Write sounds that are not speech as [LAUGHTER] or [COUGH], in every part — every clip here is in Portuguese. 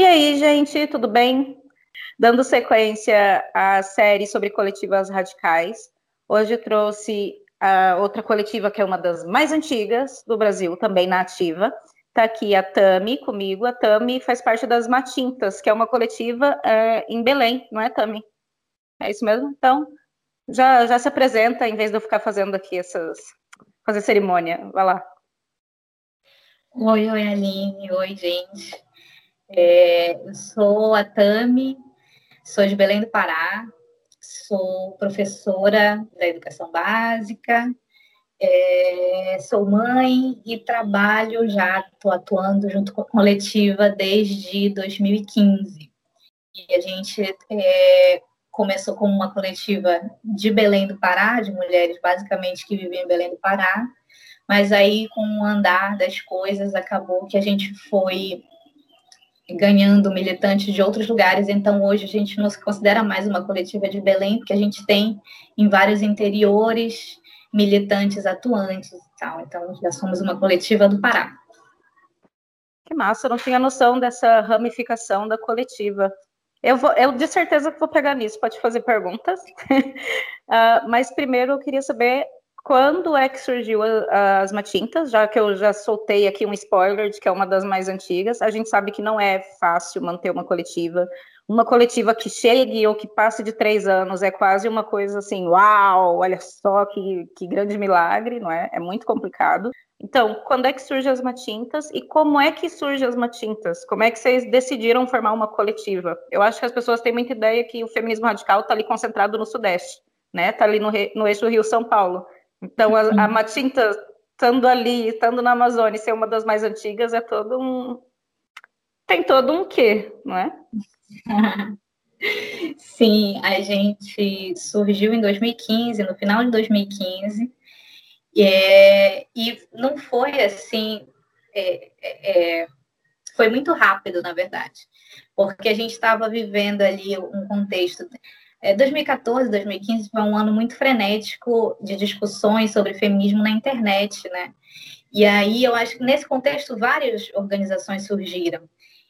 E aí, gente, tudo bem? Dando sequência à série sobre coletivas radicais, hoje trouxe a outra coletiva que é uma das mais antigas do Brasil, também na ativa. Está aqui a Tami comigo. A Tami faz parte das Matintas, que é uma coletiva é, em Belém, não é, Tami? É isso mesmo? Então, já, já se apresenta, em vez de eu ficar fazendo aqui essas. fazer cerimônia. Vai lá. Oi, oi, Aline. Oi, gente. É, eu sou a Tami, sou de Belém do Pará, sou professora da educação básica, é, sou mãe e trabalho já, estou atuando junto com a coletiva desde 2015. E a gente é, começou como uma coletiva de Belém do Pará, de mulheres basicamente que vivem em Belém do Pará, mas aí com o andar das coisas acabou que a gente foi ganhando militantes de outros lugares, então hoje a gente não se considera mais uma coletiva de Belém, porque a gente tem em vários interiores militantes atuantes e tal. Então já somos uma coletiva do Pará. Que massa, eu não tinha noção dessa ramificação da coletiva. Eu, vou, eu de certeza vou pegar nisso, pode fazer perguntas. uh, [LAUGHS] mas primeiro eu queria saber quando é que surgiu as Matintas, já que eu já soltei aqui um spoiler de que é uma das mais antigas. A gente sabe que não é fácil manter uma coletiva. Uma coletiva que chegue ou que passe de três anos é quase uma coisa assim, uau, olha só que, que grande milagre, não é? É muito complicado. Então, quando é que surgem as Matintas e como é que surgem as Matintas? Como é que vocês decidiram formar uma coletiva? Eu acho que as pessoas têm muita ideia que o feminismo radical está ali concentrado no Sudeste, né? Está ali no, no eixo Rio-São Paulo. Então, a, a Matinta, estando ali, estando na Amazônia, ser uma das mais antigas, é todo um. Tem todo um quê, não é? [LAUGHS] Sim, a gente surgiu em 2015, no final de 2015, é, e não foi assim. É, é, é, foi muito rápido, na verdade, porque a gente estava vivendo ali um contexto é, 2014, 2015 foi um ano muito frenético de discussões sobre feminismo na internet, né? E aí eu acho que nesse contexto várias organizações surgiram.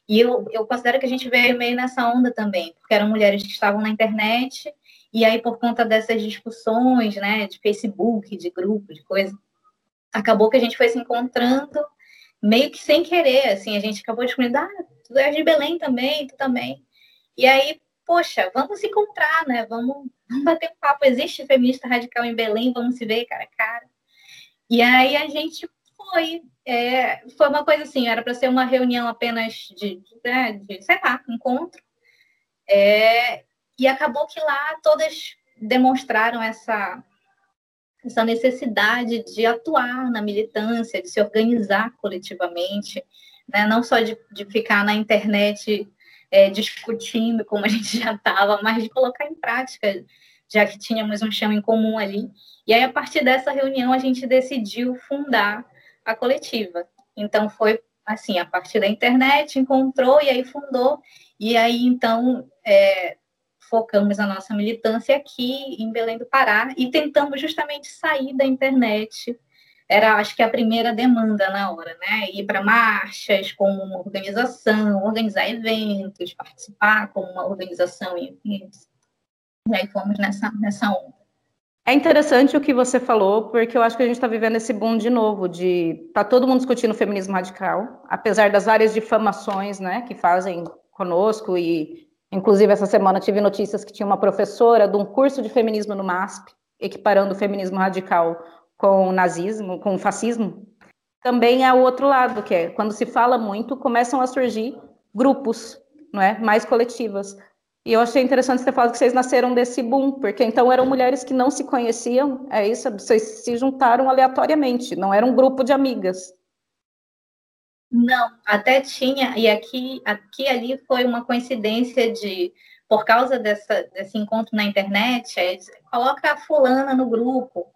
E eu, eu considero que a gente veio meio nessa onda também, porque eram mulheres que estavam na internet, e aí por conta dessas discussões, né, de Facebook, de grupo, de coisa, acabou que a gente foi se encontrando meio que sem querer, assim, a gente acabou descobrindo, ah, tu é de Belém também, tu também. E aí poxa, vamos se encontrar, né? Vamos, vamos bater um papo. Existe feminista radical em Belém, vamos se ver cara a cara. E aí a gente foi. É, foi uma coisa assim, era para ser uma reunião apenas de, de, né, de sei lá, encontro. É, e acabou que lá todas demonstraram essa, essa necessidade de atuar na militância, de se organizar coletivamente, né? não só de, de ficar na internet é, discutindo como a gente já estava, mas de colocar em prática, já que tínhamos um chão em comum ali. E aí, a partir dessa reunião, a gente decidiu fundar a coletiva. Então, foi assim, a partir da internet, encontrou e aí fundou. E aí, então, é, focamos a nossa militância aqui em Belém do Pará e tentamos justamente sair da internet era, acho que, a primeira demanda na hora, né? Ir para marchas como uma organização, organizar eventos, participar como uma organização, e, e aí fomos nessa, nessa onda. É interessante o que você falou, porque eu acho que a gente está vivendo esse boom de novo, de tá todo mundo discutindo o feminismo radical, apesar das várias difamações, né, que fazem conosco e, inclusive, essa semana tive notícias que tinha uma professora de um curso de feminismo no MASP, equiparando o feminismo radical com o nazismo, com o fascismo, também é o outro lado, que é quando se fala muito, começam a surgir grupos, não é? Mais coletivas. E eu achei interessante você falar que vocês nasceram desse boom, porque então eram mulheres que não se conheciam, é isso, vocês se juntaram aleatoriamente, não era um grupo de amigas. Não, até tinha, e aqui, aqui ali foi uma coincidência de, por causa dessa, desse encontro na internet, é, coloca a fulana no grupo,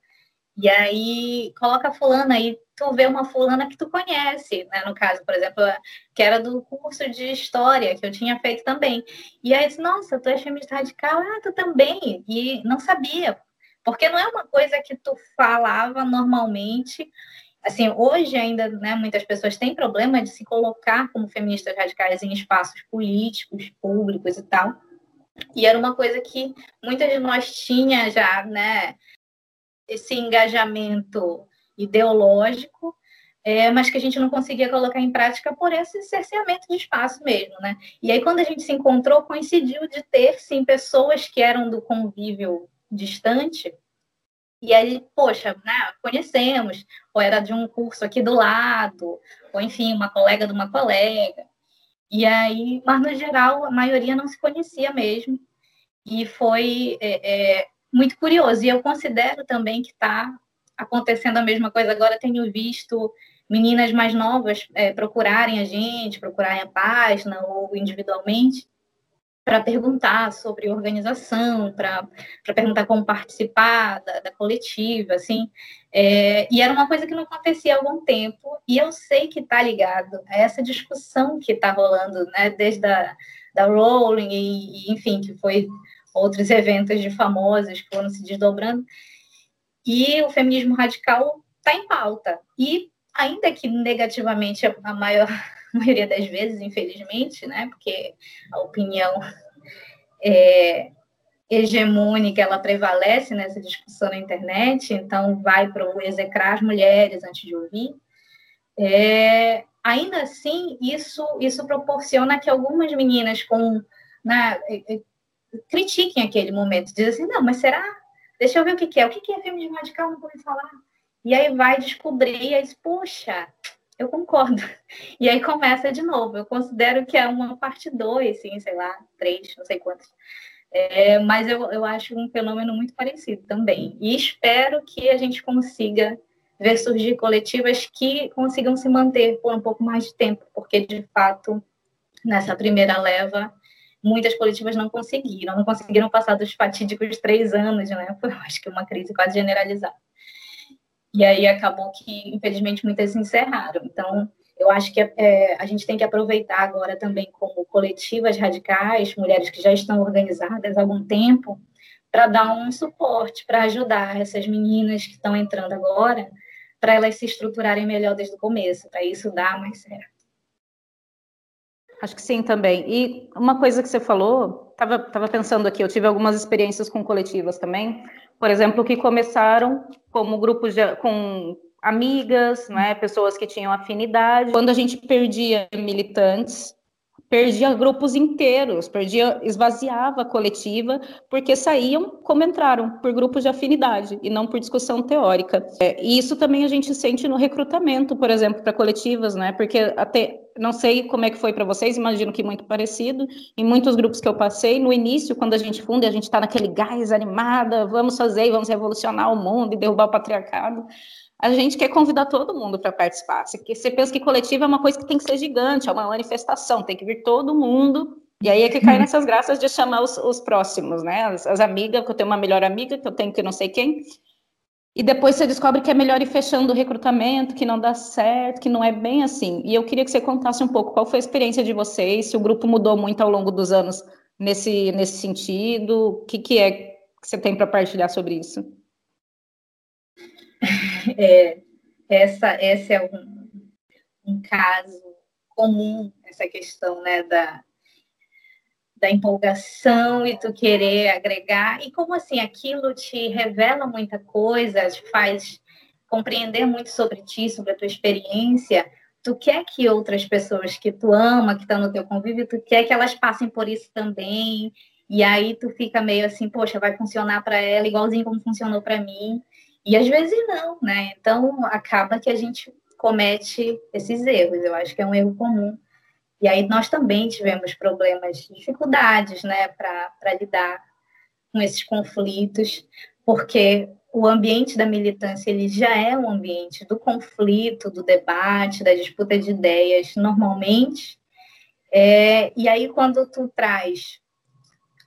e aí coloca fulana aí, tu vê uma fulana que tu conhece, né? No caso, por exemplo, que era do curso de história que eu tinha feito também. E aí disse, nossa, tu é feminista radical, ah, tu também. E não sabia, porque não é uma coisa que tu falava normalmente. assim, hoje ainda, né, muitas pessoas têm problema de se colocar como feministas radicais em espaços políticos, públicos e tal. E era uma coisa que muitas de nós tinha já, né, esse engajamento ideológico, é, mas que a gente não conseguia colocar em prática por esse cerceamento de espaço mesmo, né? E aí, quando a gente se encontrou, coincidiu de ter, sim, pessoas que eram do convívio distante, e aí, poxa, né, conhecemos, ou era de um curso aqui do lado, ou enfim, uma colega de uma colega. E aí, mas no geral, a maioria não se conhecia mesmo. E foi é, é, muito curioso. E eu considero também que está acontecendo a mesma coisa. Agora tenho visto meninas mais novas é, procurarem a gente, procurarem a página ou individualmente, para perguntar sobre organização, para perguntar como participar da, da coletiva, assim. É, e era uma coisa que não acontecia há algum tempo, e eu sei que está ligado a essa discussão que está rolando, né, desde a da Rowling, e, e, enfim, que foi outros [LAUGHS] eventos de famosos que foram se desdobrando, e o feminismo radical está em pauta. E ainda que negativamente a maior [LAUGHS] maioria das vezes, infelizmente, né? Porque a opinião é, hegemônica ela prevalece nessa discussão na internet, então vai para o execrar as mulheres antes de ouvir. É, ainda assim, isso, isso proporciona que algumas meninas com né, critiquem aquele momento, dizem assim, não, mas será? Deixa eu ver o que, que é. O que, que é feminismo radical? Não vou falar. E aí vai descobrir e aí poxa, eu concordo. [LAUGHS] E aí começa de novo. Eu considero que é uma parte 2, sim, sei lá, três, não sei quantas. É, mas eu, eu acho um fenômeno muito parecido também. E espero que a gente consiga ver surgir coletivas que consigam se manter por um pouco mais de tempo, porque de fato, nessa primeira leva, muitas coletivas não conseguiram, não conseguiram passar dos fatídicos três anos, né? Foi, acho que uma crise quase generalizada. E aí acabou que, infelizmente, muitas se encerraram. Então, eu acho que é, a gente tem que aproveitar agora também como coletivas radicais, mulheres que já estão organizadas há algum tempo, para dar um suporte, para ajudar essas meninas que estão entrando agora, para elas se estruturarem melhor desde o começo, para isso dar mais certo. Acho que sim também. E uma coisa que você falou, estava tava pensando aqui, eu tive algumas experiências com coletivas também, por exemplo, que começaram como grupos com amigas, né, pessoas que tinham afinidade. Quando a gente perdia militantes, perdia grupos inteiros, perdia, esvaziava a coletiva, porque saíam como entraram, por grupos de afinidade e não por discussão teórica. É, e isso também a gente sente no recrutamento, por exemplo, para coletivas, né? Porque até não sei como é que foi para vocês, imagino que muito parecido. Em muitos grupos que eu passei, no início, quando a gente funda, a gente está naquele gás animada, vamos fazer, vamos revolucionar o mundo e derrubar o patriarcado a gente quer convidar todo mundo para participar. Você pensa que coletivo é uma coisa que tem que ser gigante, é uma manifestação, tem que vir todo mundo. E aí é que cai nessas graças de chamar os, os próximos, né? As, as, amigas, que eu tenho uma melhor amiga, que eu tenho que não sei quem. E depois você descobre que é melhor ir fechando o recrutamento, que não dá certo, que não é bem assim. E eu queria que você contasse um pouco qual foi a experiência de vocês, se o grupo mudou muito ao longo dos anos nesse, nesse sentido, o que, que é que você tem para partilhar sobre isso? [LAUGHS] [LAUGHS] É, essa, esse é um, um caso comum, essa questão né, da, da empolgação e tu querer agregar, e como assim aquilo te revela muita coisa, te faz compreender muito sobre ti, sobre a tua experiência, tu quer que outras pessoas que tu ama, que estão no teu convívio, tu quer que elas passem por isso também, e aí tu fica meio assim, poxa, vai funcionar para ela igualzinho como funcionou para mim. E às vezes não, né? Então acaba que a gente comete esses erros. Eu acho que é um erro comum. E aí nós também tivemos problemas, dificuldades, né, para lidar com esses conflitos, porque o ambiente da militância ele já é um ambiente do conflito, do debate, da disputa de ideias, normalmente. É, e aí quando tu traz,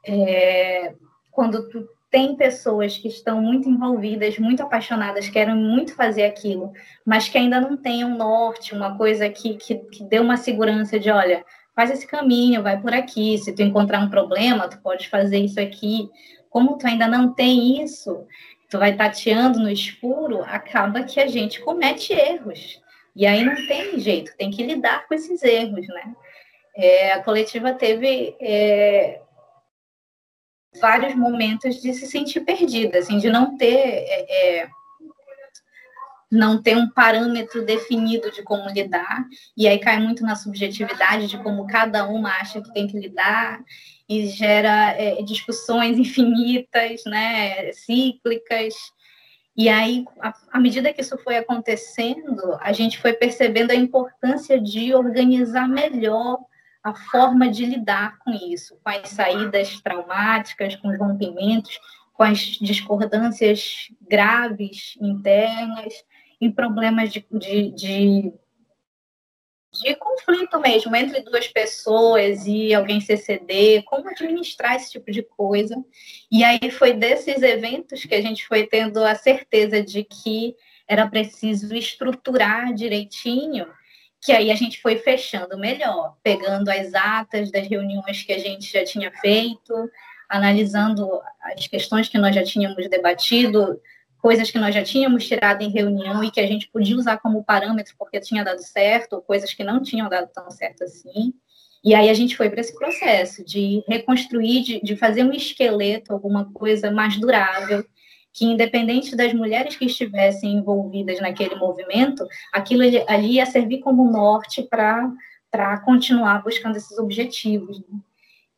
é, quando tu tem pessoas que estão muito envolvidas, muito apaixonadas, querem muito fazer aquilo, mas que ainda não têm um norte, uma coisa que, que, que dê uma segurança de, olha, faz esse caminho, vai por aqui, se tu encontrar um problema, tu pode fazer isso aqui. Como tu ainda não tem isso, tu vai tateando no escuro, acaba que a gente comete erros. E aí não tem jeito, tem que lidar com esses erros, né? É, a coletiva teve é, vários momentos de se sentir perdida, assim, de não ter é, é não ter um parâmetro definido de como lidar, e aí cai muito na subjetividade de como cada uma acha que tem que lidar, e gera é, discussões [LAUGHS] infinitas, né, cíclicas. E aí, à medida que isso foi acontecendo, a gente foi percebendo a importância de organizar melhor a forma de lidar com isso, com as saídas traumáticas, com os rompimentos, com as discordâncias graves internas e problemas de, de, de de conflito mesmo entre duas pessoas e alguém se exceder, como administrar esse tipo de coisa. E aí foi desses eventos que a gente foi tendo a certeza de que era preciso estruturar direitinho, que aí a gente foi fechando melhor, pegando as atas das reuniões que a gente já tinha feito, analisando as questões que nós já tínhamos debatido, coisas que nós já tínhamos tirado em reunião e que a gente podia usar como parâmetro porque tinha dado certo, coisas que não tinham dado tão certo assim. E aí a gente foi para esse processo de reconstruir, de, de fazer um esqueleto, alguma coisa mais durável, que independente das mulheres que estivessem envolvidas naquele movimento, aquilo ali ia servir como norte para continuar buscando esses objetivos. Né?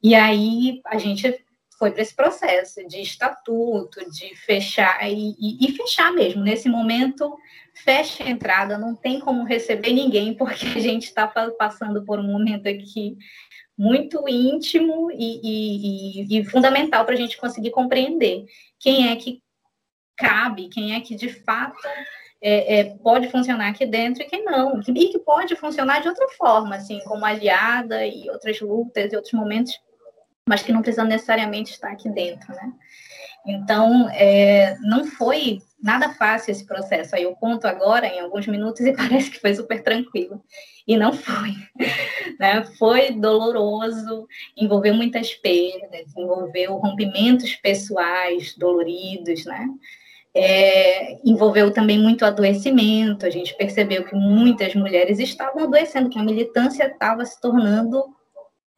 E aí a gente foi para esse processo de estatuto, de fechar e, e, e, fechar mesmo. Nesse momento, fecha a entrada, não tem como receber ninguém, [LAUGHS] porque a gente está passando por um momento aqui muito íntimo e, e fundamental para a gente conseguir compreender quem é que cabe, quem é que de fato é, é, pode funcionar aqui dentro e quem não, e que pode funcionar de outra forma, assim, como aliada e outras lutas e outros momentos mas que não precisa necessariamente estar aqui dentro, né? Então, é, não foi nada fácil esse processo. Aí eu conto agora em alguns minutos e [LAUGHS] parece que foi super tranquilo. E não foi. [LAUGHS] Né? Foi doloroso, envolveu muitas perdas, envolveu rompimentos pessoais doloridos, né? É, envolveu também muito adoecimento. A gente percebeu que muitas mulheres estavam adoecendo, que a militância estava se tornando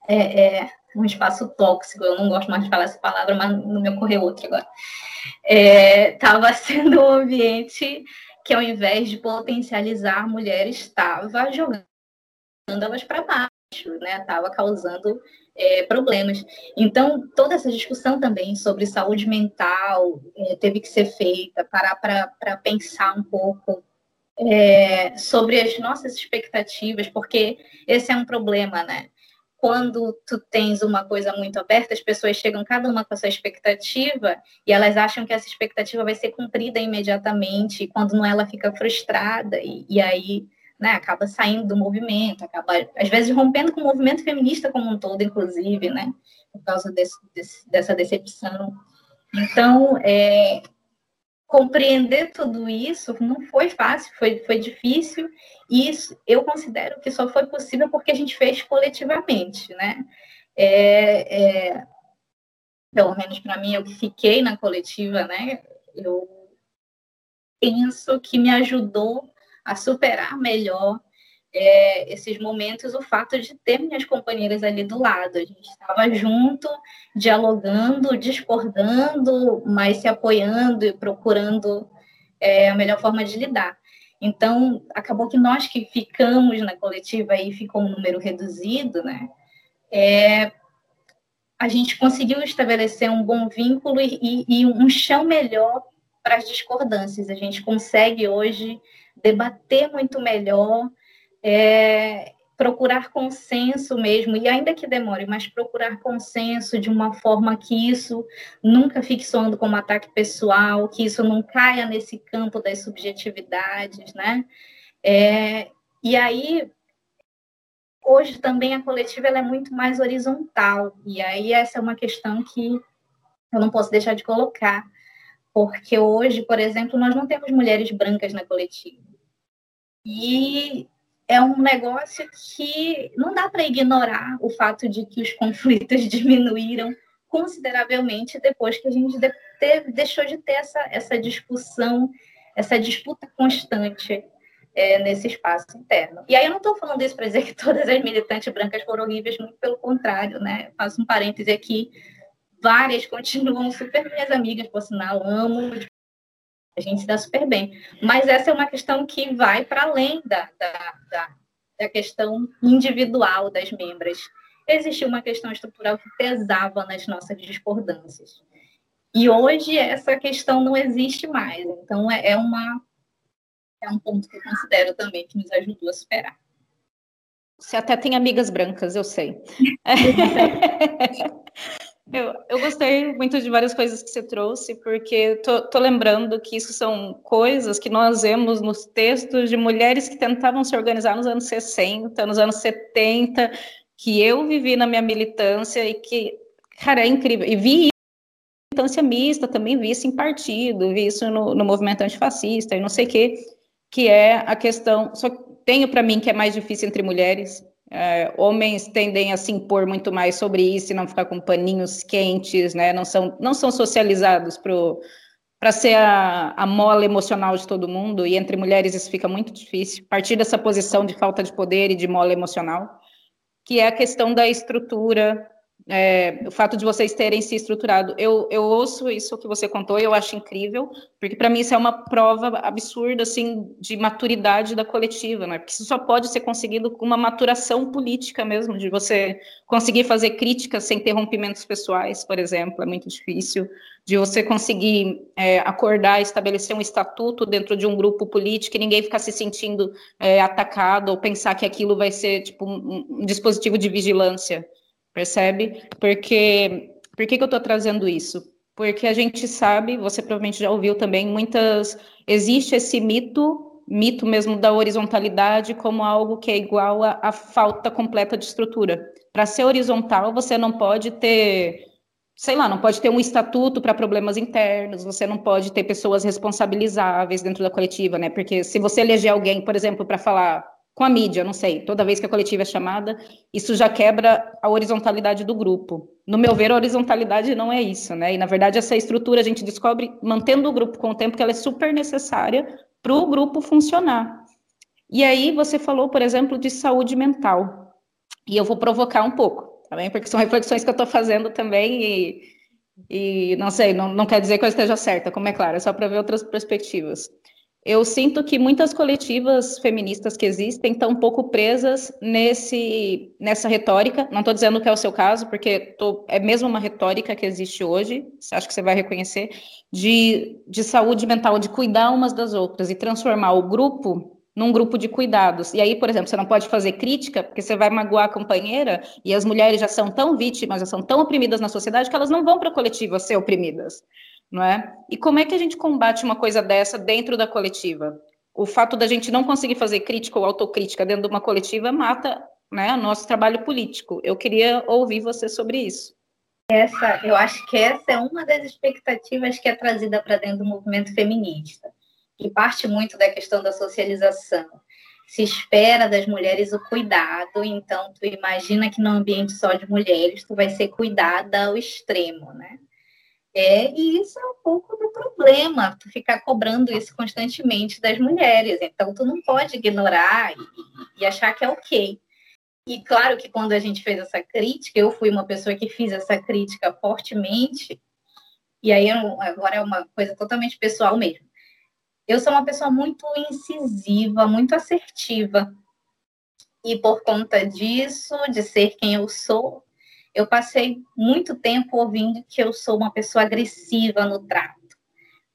é, é, um espaço tóxico, eu não gosto mais de falar essa palavra, mas não me ocorreu outra agora. Estava é, [LAUGHS] sendo um ambiente que, ao invés de potencializar mulheres, estava jogando elas para baixo, né? Estava causando é, problemas. Então, toda essa discussão também sobre saúde mental é, teve que ser feita, parar para pensar um pouco é, sobre as nossas expectativas, porque esse é um problema, né? quando tu tens uma coisa muito aberta, as pessoas chegam cada uma com a sua expectativa e elas acham que essa expectativa vai ser cumprida imediatamente, quando não ela fica frustrada e, e aí né, acaba saindo do movimento, acaba às vezes rompendo com o movimento feminista como um todo, inclusive, né, por causa desse, desse, dessa decepção. Então, é, compreender tudo isso não foi fácil, foi, foi difícil, e isso, eu considero que só foi possível porque a gente fez coletivamente, né? É, é, pelo menos para mim, eu que fiquei na coletiva, né? Eu penso que me ajudou a superar melhor é, esses momentos o fato de ter minhas companheiras ali do lado. A gente estava junto, dialogando, discordando, mas se apoiando e procurando é, a melhor forma de lidar. Então, acabou que nós que ficamos na coletiva e ficou um número reduzido, né? É, a gente conseguiu estabelecer um bom vínculo e, e, e um chão melhor para as discordâncias. A gente consegue hoje debater muito melhor, é, procurar consenso mesmo, e ainda que demore, mas procurar consenso de uma forma que isso nunca fique soando como ataque pessoal, que isso não caia nesse campo das subjetividades, né? É, e aí, hoje também a coletiva é muito mais horizontal, e aí essa é uma questão que eu não posso deixar de colocar, porque hoje, por exemplo, nós não temos mulheres brancas na coletiva. E é um negócio que não dá para ignorar o fato de que os [LAUGHS] conflitos diminuíram consideravelmente depois que a gente de, deixou de ter essa, essa discussão, essa disputa constante é, nesse espaço interno. E aí eu não estou falando isso para dizer que [LAUGHS] todas as militantes brancas foram horríveis, muito pelo contrário, né? Faço um parêntese aqui, várias continuam super minhas amigas, por sinal, amo, a gente se dá super bem. Mas essa é uma questão que vai para além da, da, da, da questão individual das membras. Existia uma questão estrutural que pesava nas nossas discordâncias. E hoje essa questão não existe mais. Então é, é uma é um ponto que eu considero também que nos ajudou a superar. Você até tem amigas brancas, eu sei. [LAUGHS] eu, eu gostei muito de várias coisas que você trouxe, porque tô, tô lembrando que isso são coisas que nós vemos nos textos de mulheres que tentavam se organizar nos anos 60, nos anos 70, que eu vivi na minha militância e que, cara, é incrível. E vi militância mista, também vi isso em partido, vi isso no, no movimento antifascista e não sei o quê que é a questão. Só tenho para mim que é mais difícil entre mulheres. É, homens tendem a se impor muito mais sobre isso e não ficar com paninhos quentes, né? Não são, não são socializados para ser a, a mola emocional de todo mundo, e entre mulheres isso fica muito difícil. Partir dessa posição de falta de poder e de mola emocional, que é a questão da estrutura, é, o fato de vocês terem se estruturado. Eu, eu ouço isso que você contou e eu acho incrível, porque para mim isso é uma prova absurda assim de maturidade da coletiva, né? Porque isso só pode ser conseguido com uma maturação política mesmo, de você conseguir fazer críticas sem interrompimentos pessoais, por exemplo, é muito difícil. De você conseguir é, acordar, estabelecer um estatuto dentro de um grupo político e ninguém ficar se sentindo é, atacado ou pensar que aquilo vai ser tipo um, um dispositivo de vigilância percebe? Porque, por que, que eu estou trazendo isso? Porque a gente sabe, você provavelmente já ouviu também, muitas, existe esse mito, mito mesmo da horizontalidade como algo que é igual à falta completa de estrutura. Para ser horizontal, você não pode ter sei lá, não pode ter um estatuto para problemas internos, você não pode ter pessoas responsabilizáveis dentro da coletiva, né? Porque se você eleger alguém, por exemplo, para falar com a mídia, não sei, toda vez que a coletiva é chamada, isso já quebra a horizontalidade do grupo. No meu ver, a horizontalidade não é isso, né? E na verdade, essa estrutura a gente descobre mantendo o grupo com o tempo que ela é super necessária para o grupo funcionar. E aí você falou, por exemplo, de saúde mental. E eu vou provocar um pouco, tá bem? Porque são reflexões que eu estou fazendo também e, e não sei, não, não quer dizer que eu esteja certa, como é claro, é só para ver outras perspectivas. Eu sinto que muitas coletivas feministas que existem estão um pouco presas nesse, nessa retórica. Não estou dizendo que é o seu caso, porque tô, é mesmo uma retórica que existe hoje, acho que você vai reconhecer, de, de saúde mental, de cuidar umas das outras e transformar o grupo num grupo de cuidados. E aí, por exemplo, você não pode fazer crítica, porque você vai magoar a companheira, e as mulheres já são tão vítimas, já são tão oprimidas na sociedade, que elas não vão para a coletiva ser oprimidas não é? E como é que a gente combate uma coisa dessa dentro da coletiva? O fato da gente não conseguir fazer crítica ou autocrítica dentro de uma coletiva mata né, nosso trabalho político. Eu queria ouvir você sobre isso. Essa, eu acho que essa é uma das expectativas que é trazida para dentro do movimento feminista, que parte muito da questão da socialização. Se espera das mulheres o cuidado, então tu imagina que no ambiente só de mulheres tu vai ser cuidada ao extremo, né? É, e isso é um pouco do problema, tu ficar cobrando isso constantemente das mulheres. Então, tu não pode ignorar e, e, achar que é ok. E claro que quando a gente fez essa crítica, eu fui uma pessoa que fiz essa crítica fortemente, e aí agora é uma coisa totalmente pessoal mesmo. Eu sou uma pessoa muito incisiva, muito assertiva. E por conta disso, de ser quem eu sou, eu passei muito tempo ouvindo que eu sou uma pessoa agressiva no trato.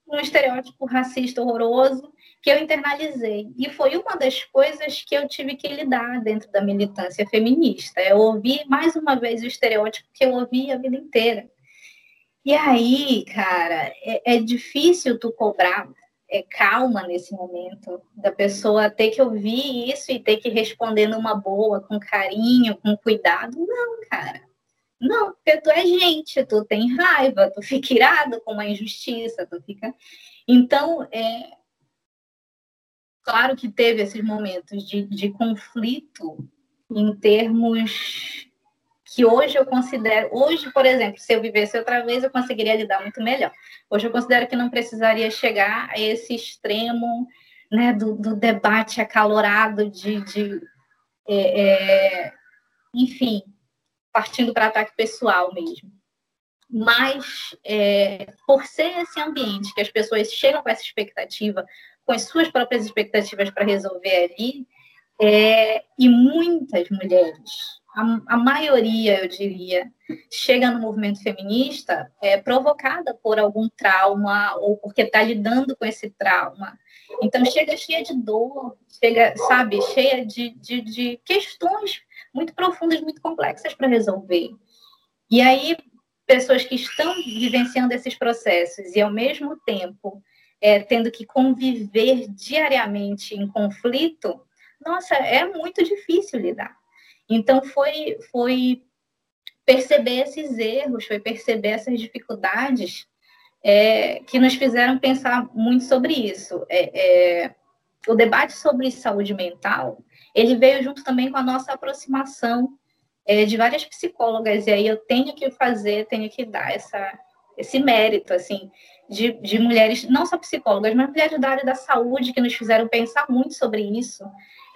Um estereótipo racista horroroso que eu internalizei. E foi uma das coisas que eu tive que lidar dentro da militância feminista. Eu ouvi mais uma vez o estereótipo que eu ouvi a vida inteira. E aí, cara, é, é difícil tu cobrar é, calma nesse momento, da pessoa ter que ouvir isso e ter que responder numa boa, com carinho, com cuidado. Não, cara. Não, porque tu é gente, tu tem raiva, tu fica irado com uma injustiça, tu fica. Então, é claro que teve esses momentos de, de conflito em termos que hoje eu considero, hoje, por exemplo, se eu vivesse outra vez, eu conseguiria lidar muito melhor. Hoje eu considero que não precisaria chegar a esse extremo né, do, do debate acalorado de, de é, é, enfim, partindo para ataque pessoal mesmo. Mas, é, por ser esse ambiente que as pessoas chegam com essa expectativa, com as suas próprias expectativas para resolver ali, é, e muitas mulheres a, a maioria, eu diria, chega no movimento feminista é provocada por algum trauma ou porque está lidando com esse trauma. Então, chega cheia de dor, chega, sabe, cheia de, de, de questões muito profundas, muito complexas para resolver. E aí, pessoas que estão vivenciando esses processos e, ao mesmo tempo, é, tendo que conviver diariamente em conflito, nossa, é muito difícil lidar. Então, foi, foi perceber esses erros, foi perceber essas dificuldades é, que nos fizeram pensar muito sobre isso. É, é, o debate sobre saúde mental, ele veio junto também com a nossa aproximação é, de várias psicólogas, e aí eu tenho que fazer, tenho que dar essa, esse mérito, assim, de, de mulheres, não só psicólogas, mas mulheres da área da saúde, que nos fizeram pensar muito sobre isso,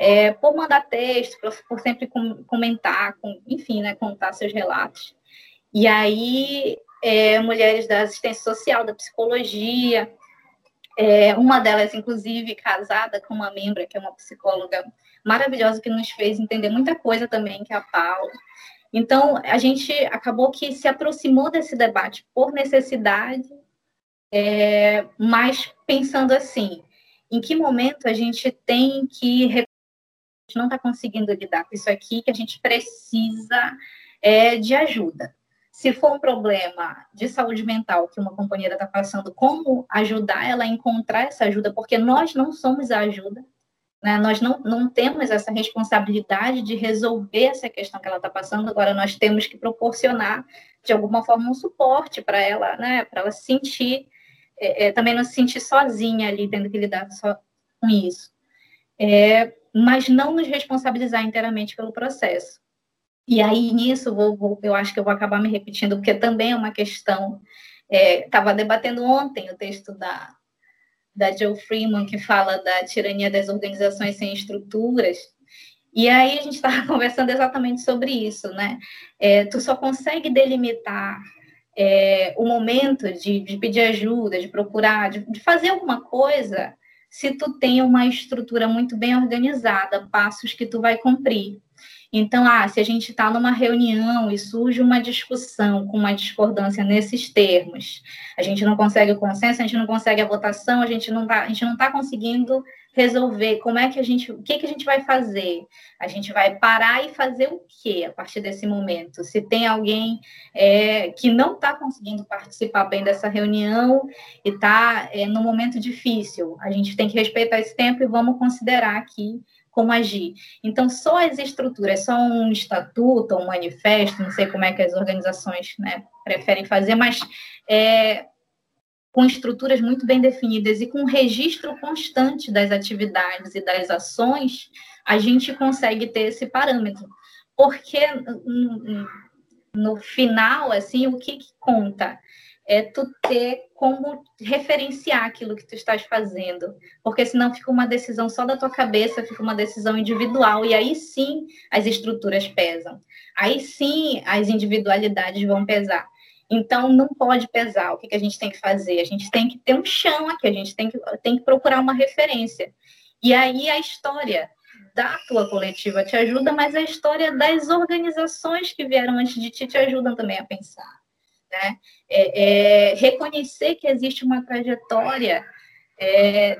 é, por mandar texto, por, por sempre com, comentar, com, enfim, né, contar seus relatos. E aí, é, mulheres da assistência social, da psicologia, é, uma delas, inclusive, casada com uma membra, que é uma psicóloga maravilhosa, que nos fez entender muita coisa também, que é a Paula. Então, a gente acabou que se aproximou desse debate por necessidade, é, mas pensando assim, em que momento a gente tem que gente não está conseguindo lidar com isso aqui, que a gente precisa é, de ajuda. Se for um problema de saúde mental que uma companheira está passando, como ajudar ela a encontrar essa ajuda? Porque nós não somos a ajuda, né? nós não, não temos essa responsabilidade de resolver essa questão que ela está passando, agora nós temos que proporcionar, de alguma forma, um suporte para ela, né? para ela se sentir, é, é, também não se sentir sozinha ali, tendo que lidar só com isso. É, mas não nos responsabilizar inteiramente pelo processo. E aí, nisso, vou, vou, eu acho que eu vou acabar me repetindo, porque também é uma questão. Estava é, debatendo ontem o texto da, da Joe Freeman, que fala da tirania das organizações sem estruturas. E aí a gente estava [LAUGHS] conversando exatamente sobre isso, né? É, tu só consegue delimitar é, o momento de, de, pedir ajuda, de procurar, de, de fazer alguma coisa se tu tem uma estrutura muito bem organizada, passos que tu vai cumprir. Então, ah, se a gente está numa reunião e surge uma discussão com uma discordância nesses termos, a gente não consegue o consenso, a gente não consegue a votação, a gente não está, a gente não está conseguindo resolver como é que a gente, o que, que a gente vai fazer? A gente vai parar e fazer o que a partir desse momento? Se tem alguém é, que não está conseguindo participar bem dessa reunião e está é, momento difícil, a gente tem que respeitar esse tempo e vamos considerar aqui como agir. Então, só as estruturas, só um estatuto, um manifesto, não sei como é que as organizações né, preferem fazer, mas é, com estruturas muito bem definidas e com registro constante das atividades e das ações, a gente consegue ter esse parâmetro. Porque no final, assim, o que, que conta? É tu ter como referenciar aquilo que tu estás fazendo, porque senão fica uma decisão só da tua cabeça, fica uma decisão individual, e aí sim as estruturas pesam, aí sim as individualidades vão pesar. Então, não pode pesar. O que, que a gente tem que fazer? A gente tem que ter um chão aqui, a gente tem que, tem que procurar uma referência. E aí a história da tua coletiva te ajuda, mas a história das organizações que vieram antes de ti te ajudam também a pensar. Né? É, é, reconhecer que existe uma trajetória, é,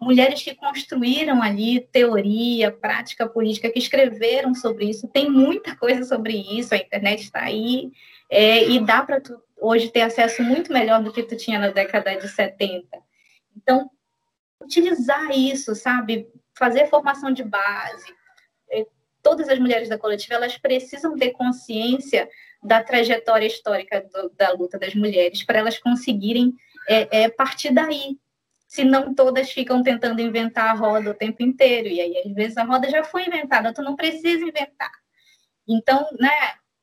mulheres que construíram ali teoria, prática política, que escreveram sobre isso, tem muita coisa sobre isso, a internet está aí, é, e dá para tu hoje ter acesso muito melhor do que tu tinha na década de 70. Então, utilizar isso, sabe? Fazer formação de base. Todas as mulheres da coletiva, elas precisam ter consciência da trajetória histórica do, da luta das mulheres para elas conseguirem é, é, partir daí. Senão todas ficam tentando inventar a roda o tempo inteiro. E aí, às vezes, a roda já foi inventada, tu não precisa inventar. Então, né,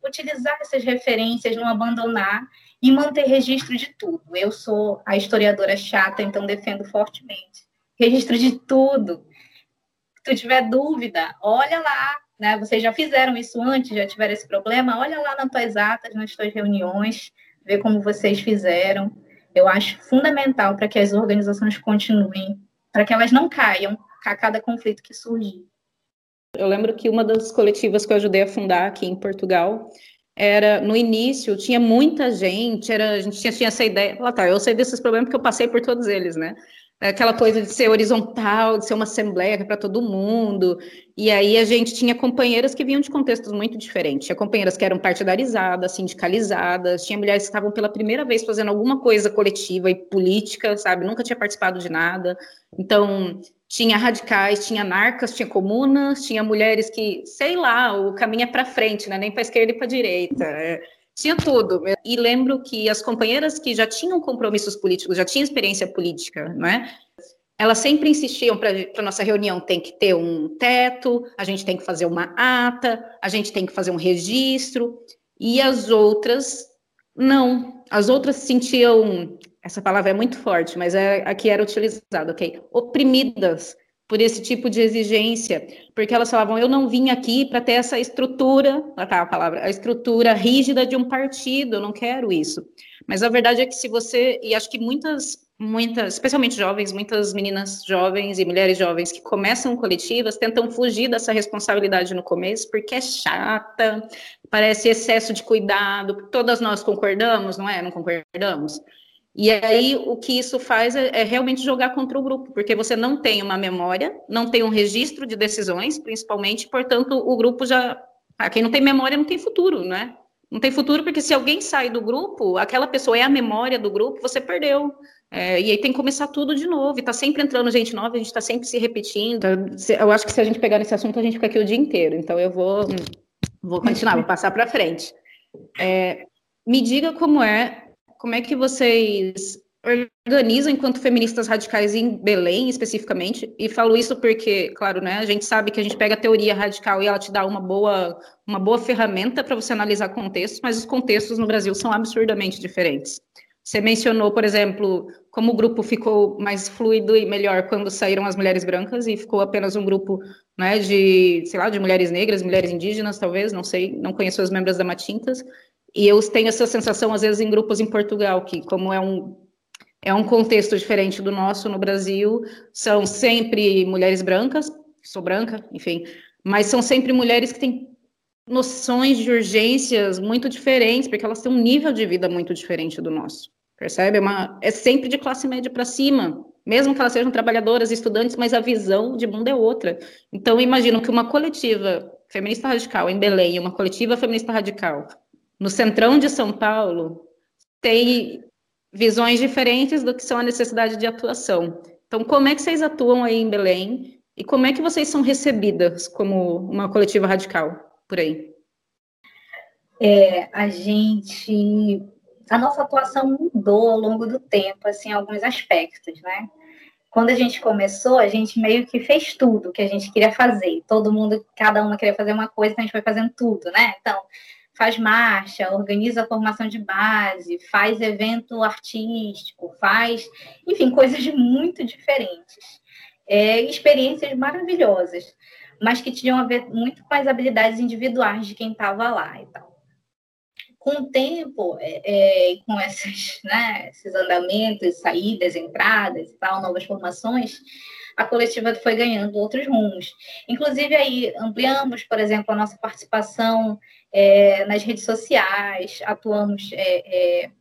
utilizar essas referências, não abandonar e manter registro de tudo. Eu sou a historiadora chata, então defendo fortemente. Registro de tudo. Se tu tiver dúvida, olha lá, né? Vocês já fizeram isso antes, já tiveram esse problema? Olha lá nas tuas atas, nas tuas reuniões, vê como vocês fizeram. Eu acho fundamental para que as organizações continuem, para que elas não caiam a cada conflito que surgir. Eu lembro que uma das coletivas que eu ajudei a fundar aqui em Portugal era no início tinha muita gente, era a gente tinha, tinha essa ideia, lá tá, eu sei desses problemas porque eu passei por todos eles, né? Aquela coisa de ser horizontal, de ser uma assembleia para todo mundo. E aí a gente tinha companheiras que vinham de contextos muito diferentes. Tinha companheiras que eram partidarizadas, sindicalizadas, tinha mulheres que estavam pela primeira vez fazendo alguma coisa coletiva e política, sabe? Nunca tinha participado de nada. Então, tinha radicais, tinha narcas, tinha comunas, tinha mulheres que, sei lá, o caminho é para frente, né? Nem para esquerda e para direita. É tinha tudo. E lembro que as companheiras que já tinham compromissos políticos, já tinham experiência política, não é? Elas sempre insistiam para nossa reunião tem que ter um teto, a gente tem que fazer uma ata, a gente tem que fazer um registro. E as outras, não. As outras se sentiam, essa palavra é muito forte, mas é a que era utilizada, ok? Oprimidas por esse tipo de exigência, porque elas falavam, eu não vim aqui para ter essa estrutura, tá a palavra, a estrutura rígida de um partido, eu não quero isso. Mas a verdade é que se você, e acho que muitas, muitas, especialmente jovens, muitas meninas jovens e mulheres jovens que começam coletivas tentam fugir dessa responsabilidade no começo, porque é chata, parece excesso de cuidado, todas nós concordamos, não é? Não concordamos? E aí o que isso faz é, é, realmente jogar contra o grupo, porque você não tem uma memória, não tem um registro de decisões, principalmente, portanto, o grupo já. Ah, quem não tem memória não tem futuro, né? Não tem futuro, porque se alguém sai do grupo, aquela pessoa é a memória do grupo, você perdeu. É, e aí tem que começar tudo de novo, e tá sempre entrando gente nova, a gente tá sempre se repetindo. Eu acho que se a gente pegar nesse assunto, a gente fica aqui o dia inteiro. Então eu vou, vou continuar, vou passar para frente. É, me diga como é como é que vocês organizam enquanto feministas radicais em Belém, especificamente? E falo isso porque, claro, né, a gente sabe que a gente pega a teoria radical e ela te dá uma boa, uma boa ferramenta para você analisar contextos, mas os contextos no Brasil são absurdamente diferentes. Você mencionou, por exemplo, como o grupo ficou mais fluido e melhor quando saíram as mulheres brancas e ficou apenas um grupo, né, de, sei lá, de mulheres negras, mulheres indígenas, talvez, não sei, não conheço os membros da Matintas. E eu tenho essa sensação, às vezes, em grupos em Portugal, que, como é um, é um contexto diferente do nosso no Brasil, são sempre mulheres brancas, sou branca, enfim, mas são sempre mulheres que têm noções de urgências muito diferentes, porque elas têm um nível de vida muito diferente do nosso. Percebe? É, uma, é sempre de classe média para cima, mesmo que elas sejam trabalhadoras, estudantes, mas a visão de mundo é outra. Então, imagino que uma coletiva feminista radical em Belém, uma coletiva feminista radical no centrão de São Paulo, tem visões diferentes do que são a necessidade de atuação. Então, como é que vocês atuam aí em Belém e como é que vocês são recebidas como uma coletiva radical por aí? É, a gente, a nossa atuação mudou ao longo do tempo, assim, alguns aspectos, né? Quando a gente começou, a gente meio que fez tudo que a gente queria fazer. Todo mundo, cada uma queria fazer uma coisa, então a gente foi fazendo tudo, né? Então, faz marcha, organiza formação de base, faz evento artístico, faz, enfim, coisas [LAUGHS] muito diferentes. É, experiências maravilhosas, mas que tinham a ver muito com as habilidades individuais de quem estava lá e tal. Com o tempo, é, é, com esses, né, esses andamentos, saídas, entradas e tal, novas formações, a coletiva foi ganhando outros rumos. Inclusive, aí ampliamos, por exemplo, a nossa participação é, nas redes sociais, atuamos, é, é,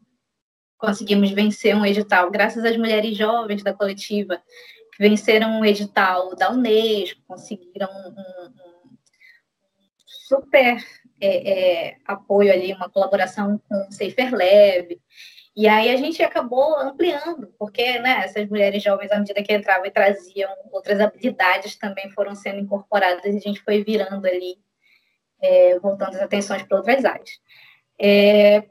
conseguimos vencer um edital, graças às mulheres jovens da coletiva, que venceram um edital da Unesco, conseguiram um, um super é, é, apoio ali, uma colaboração com o Safer Lab. E aí a gente acabou ampliando, porque né, essas mulheres jovens, à medida que entravam e traziam outras habilidades, também foram sendo incorporadas e a gente foi virando ali é, voltando as atenções para outras áreas. É,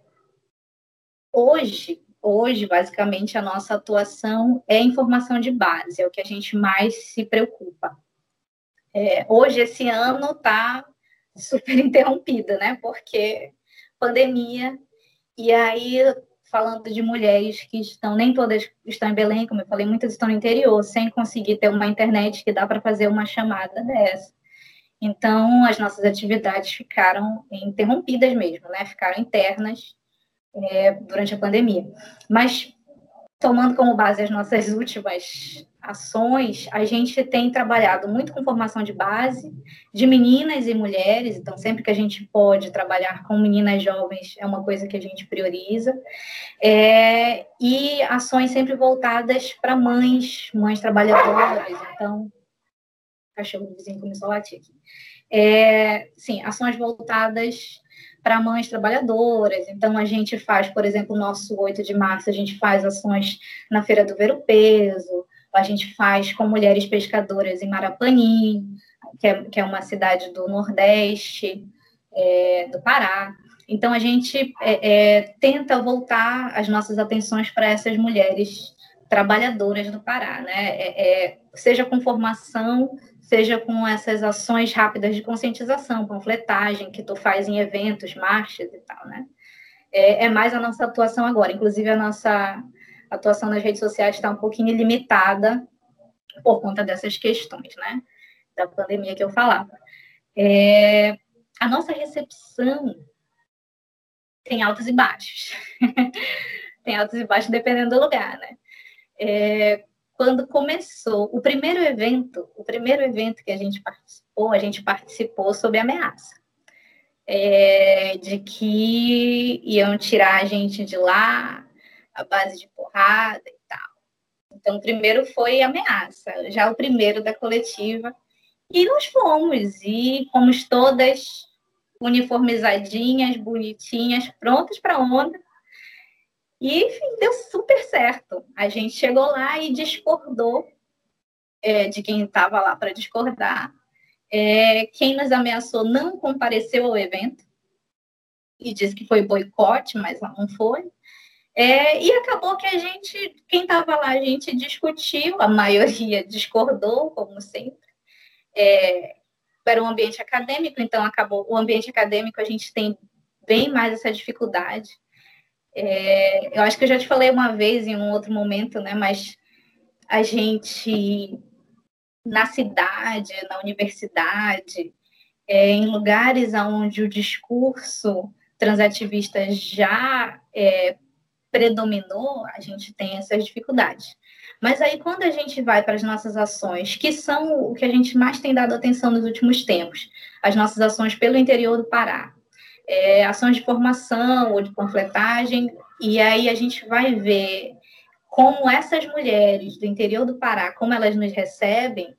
hoje, hoje, basicamente, a nossa atuação é informação de base, é o que a gente mais se preocupa. É, hoje, esse ano, está super [LAUGHS] interrompida, né? Porque pandemia, e aí falando de mulheres que estão, nem todas estão em Belém, como eu falei, muitas estão no interior, sem conseguir ter uma internet que dá para fazer uma chamada dessa. Então, as nossas atividades ficaram interrompidas mesmo, né? Ficaram internas é, durante a pandemia. Mas, tomando como base as nossas [LAUGHS] últimas ações, a gente tem trabalhado muito com formação de base de meninas e mulheres, então sempre que a gente pode trabalhar com meninas jovens é uma coisa que a gente prioriza, é, e ações sempre voltadas para mães, mães trabalhadoras, então cachorro do vizinho começou a latir aqui. É, sim, ações voltadas para mães trabalhadoras. Então, a gente faz, por exemplo, o nosso 8 de março, a gente faz ações na Feira do Ver o Peso, a gente faz com mulheres pescadoras em Marapani, que é, que é uma cidade do Nordeste é, do Pará. Então, a gente é, é tenta voltar as nossas atenções para essas mulheres trabalhadoras do Pará, né? É, é, seja com formação, seja com essas ações rápidas de conscientização, panfletagem que tu faz em eventos, marchas e tal, né? É mais a nossa atuação agora. Inclusive, a nossa atuação nas redes sociais está um pouquinho limitada por conta dessas questões, né? Da pandemia que eu falava. É, a nossa recepção tem altos e baixos. [LAUGHS] tem altos e baixos dependendo do lugar, né? É, quando começou o primeiro evento, o primeiro evento que a gente participou, a gente participou sob ameaça. É, de que iam tirar a gente de lá, a base de porrada e tal. Então, o primeiro foi ameaça, já o primeiro da coletiva. E nós fomos, e fomos todas uniformizadinhas, bonitinhas, prontas para onda. E, enfim, deu super certo. A gente chegou lá e discordou é, de quem estava lá para discordar. É, quem nos ameaçou não compareceu ao evento e disse que foi boicote, mas não foi. É, e acabou que a gente, quem estava lá, a gente discutiu, a maioria [LAUGHS] discordou, como sempre. É, era um ambiente acadêmico, então acabou o ambiente acadêmico, a gente tem bem mais essa dificuldade. É, eu acho que eu já te falei uma vez em um outro momento, né? Mas a gente na cidade, na universidade, é, em lugares onde o discurso transativista já é, predominou, a gente tem essas dificuldades. Mas aí, quando a gente vai para as nossas ações, que são o que a gente mais tem dado atenção nos últimos tempos, as nossas ações pelo interior do Pará, é, ações de formação ou de panfletagem, e aí a gente vai ver como essas mulheres do interior do Pará, como elas nos recebem,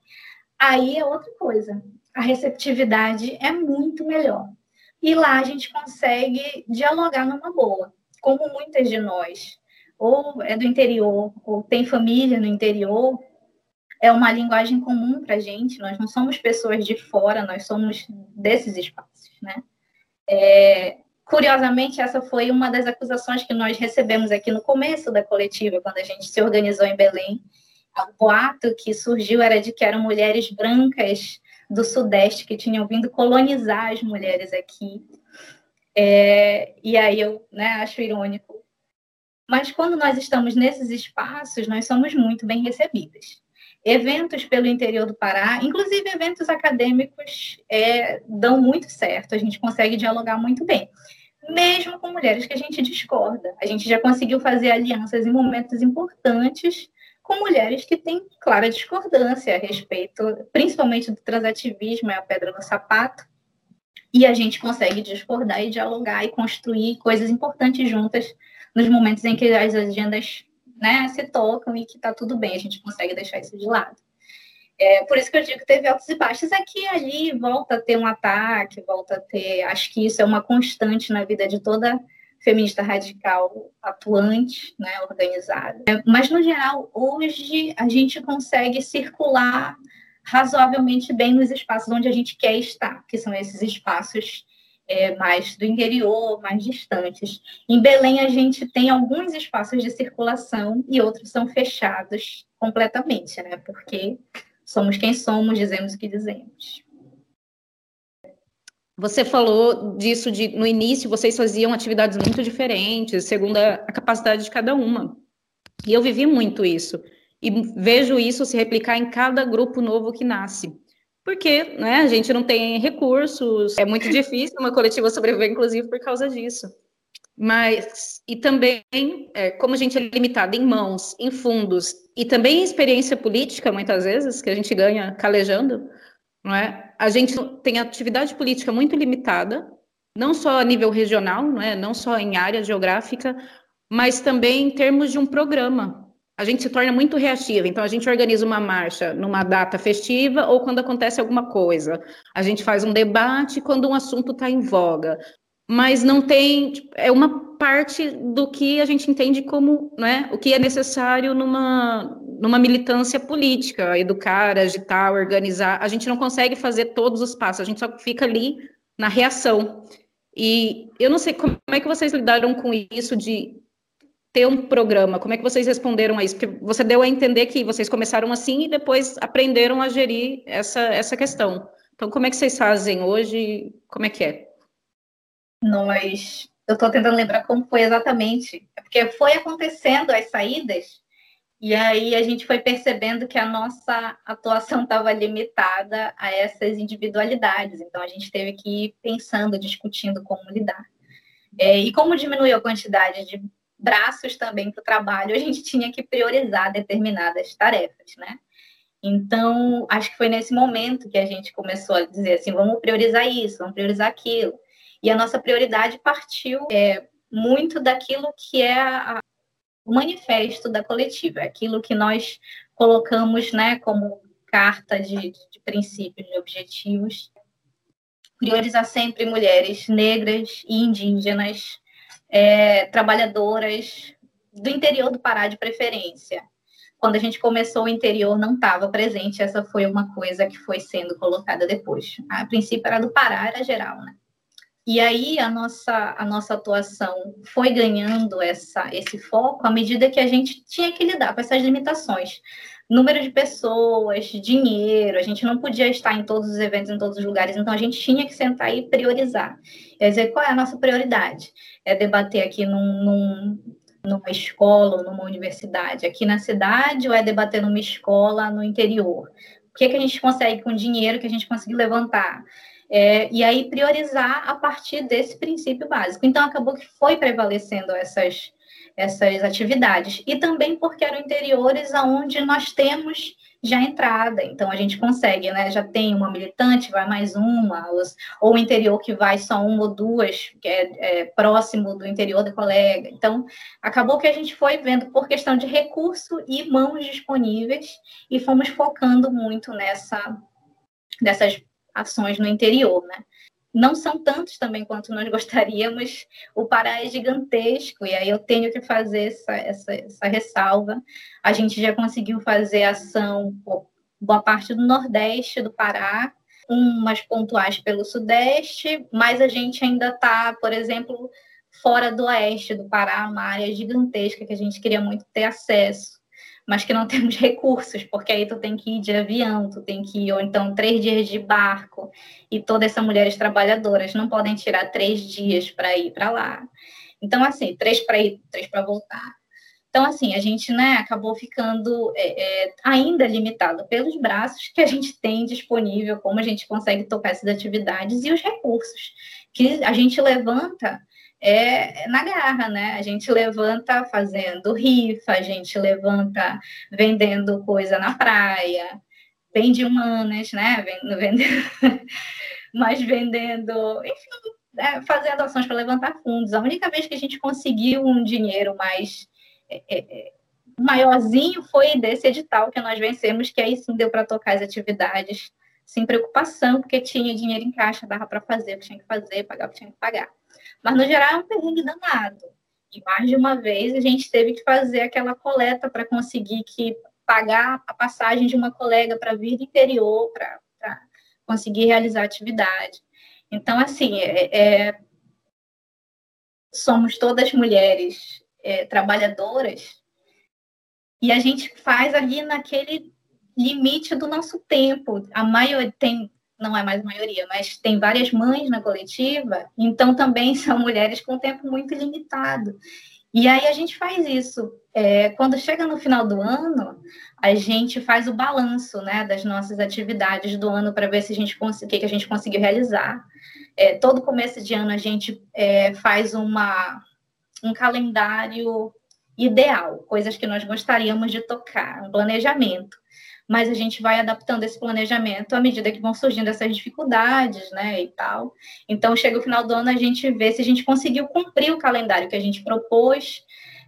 aí é outra coisa. A receptividade é muito melhor. E lá a gente consegue dialogar numa boa como muitas de nós, ou é do interior, ou tem família no interior, é uma linguagem comum para a gente, nós não somos pessoas de fora, nós somos desses espaços, né? É, curiosamente, essa foi uma das acusações que nós recebemos aqui no começo da coletiva, quando a gente se organizou em Belém. O boato que surgiu era de que eram mulheres brancas do Sudeste que tinham vindo colonizar as mulheres aqui é, e aí eu né, acho irônico. Mas quando nós estamos nesses espaços, nós somos muito bem recebidas. Eventos pelo interior do Pará, inclusive eventos acadêmicos, é, dão muito certo, a gente consegue dialogar muito bem. Mesmo com mulheres que a gente discorda. A gente já conseguiu fazer alianças em momentos importantes com mulheres que têm clara discordância a respeito, principalmente do transativismo, é a pedra no sapato, e a gente consegue discordar e dialogar e construir coisas importantes juntas nos momentos em que as agendas né, se tocam e que está tudo bem, a gente consegue deixar isso de lado. É, por isso que eu digo que teve altos e baixos aqui e ali, volta a ter um ataque, volta a ter. Acho que isso é uma constante na vida de toda feminista radical atuante, né, organizada. É, mas, no geral, hoje a gente consegue circular razoavelmente bem nos espaços onde a gente quer estar, que são esses espaços é, mais do interior, mais distantes. Em Belém, a gente tem alguns espaços de circulação e outros são fechados completamente, né? Porque somos quem somos, dizemos o que dizemos. Você falou disso de no início vocês faziam atividades muito diferentes, segundo a, a capacidade de cada uma. E eu vivi muito isso. E vejo isso se replicar em cada grupo novo que nasce. Porque né, a gente não tem recursos, é muito difícil uma coletiva sobreviver, inclusive, por causa disso. Mas, e também, é, como a gente é limitado em mãos, em fundos, e também em experiência política, muitas vezes, que a gente ganha calejando, não é? A gente tem atividade política muito limitada, não só a nível regional, não é? Não só em área geográfica, mas também em termos de um programa. A gente se torna muito reativa, então a gente organiza uma marcha numa data festiva ou quando acontece alguma coisa. A gente faz um debate quando um assunto está em voga, mas não tem. Tipo, é uma parte do que a gente entende como né, o que é necessário numa, numa militância política, educar, agitar, organizar. A gente não consegue fazer todos os passos, a gente só fica ali na reação. E eu não sei como é que vocês lidaram com isso de ter um programa, como é que vocês responderam a isso? Porque você deu a entender que vocês começaram assim e depois aprenderam a gerir essa, essa questão. Então, como é que vocês fazem hoje? Como é que é? Nós, eu estou tentando lembrar como foi exatamente, porque foi acontecendo as saídas e aí a gente foi percebendo que a nossa atuação estava limitada a essas individualidades. Então a gente teve que ir pensando, discutindo como lidar. É, e como diminuiu a quantidade de braços também para o trabalho, a gente tinha que priorizar determinadas tarefas, né? Então, acho que foi nesse momento que a gente começou a dizer assim, vamos priorizar isso, vamos priorizar aquilo. E a nossa prioridade partiu é, muito daquilo que é a, o manifesto da coletiva, aquilo que nós colocamos né, como carta de, de princípios e objetivos. Priorizar sempre mulheres negras e indígenas, é, trabalhadoras do interior do Pará de preferência. Quando a gente começou o interior não estava presente, essa foi uma coisa que foi sendo colocada depois. A princípio era do Pará, era geral, né? E aí a nossa, a nossa atuação foi ganhando essa, esse foco à medida que a gente tinha que lidar com essas limitações. Número de pessoas, dinheiro, a gente não podia estar em todos os eventos, em todos os lugares, então a gente tinha que sentar e priorizar. Quer dizer, qual é a nossa prioridade? É debater aqui num, num, numa escola ou numa universidade aqui na cidade ou é debater numa escola no interior? O que, é que a gente consegue com o dinheiro que a gente conseguir levantar? É, e aí priorizar a partir desse princípio básico. Então, acabou que foi prevalecendo essas, essas atividades. E também porque eram interiores onde nós temos já entrada. Então, a gente consegue, né? Já tem uma militante, vai mais uma, ou o interior que vai só uma ou duas, que é, é próximo do interior da colega. Então, acabou que a gente foi vendo por questão de recurso e mãos disponíveis e fomos focando muito nessa dessas ações no interior, né? Não são tantos também quanto nós [LAUGHS] gostaríamos. O Pará é gigantesco e aí eu tenho que fazer essa, essa, essa ressalva. A gente já conseguiu fazer ação boa parte do Nordeste do Pará, umas pontuais pelo Sudeste, mas a gente ainda está, por exemplo, fora do Oeste do Pará, uma área gigantesca que a gente queria muito ter acesso mas que não [LAUGHS] temos recursos, porque aí tu tem que ir de avião, tu tem que ir, ou então três dias de barco, e todas essas mulheres trabalhadoras não podem tirar três dias para ir para lá. Então, assim, três para ir, três para voltar. Então, assim, a gente né, acabou ficando é, é, ainda limitado pelos braços que a gente tem disponível, como a gente consegue tocar essas atividades e os recursos que a gente levanta é, na garra, né? A gente levanta fazendo rifa, a gente levanta vendendo coisa na praia, vende humanas, né? Vendendo, [LAUGHS] mas vendendo, enfim, é, fazendo ações para levantar fundos. A única vez que a gente conseguiu um dinheiro mais é, é, é maiorzinho foi desse edital que nós vencemos, que aí sim deu para tocar as atividades sem preocupação, porque tinha dinheiro em caixa, dava para fazer o que tinha que fazer, pagar o que tinha que pagar. Mas, no geral, é um perrengue danado. E mais de uma vez a gente teve que fazer aquela coleta para conseguir que pagar a passagem de uma colega para vir do interior, para conseguir realizar atividade. Então, assim, é, é, somos todas mulheres é, trabalhadoras e a gente faz ali naquele limite do nosso tempo. A maioria tem não é mais a maioria, mas tem várias mães na coletiva, então também [LAUGHS] são mulheres com tempo muito limitado. E aí a gente faz isso. É, quando chega no final do ano, a gente faz o balanço né, das nossas atividades do ano para ver se a gente o que, que a gente conseguiu realizar. É, todo começo de ano a gente é, faz uma, um calendário ideal, coisas que nós gostaríamos de tocar, um planejamento mas a gente vai adaptando esse planejamento à medida que vão surgindo essas dificuldades, né, e tal. Então, chega o final do ano, a gente vê se a gente conseguiu cumprir o calendário que a gente propôs,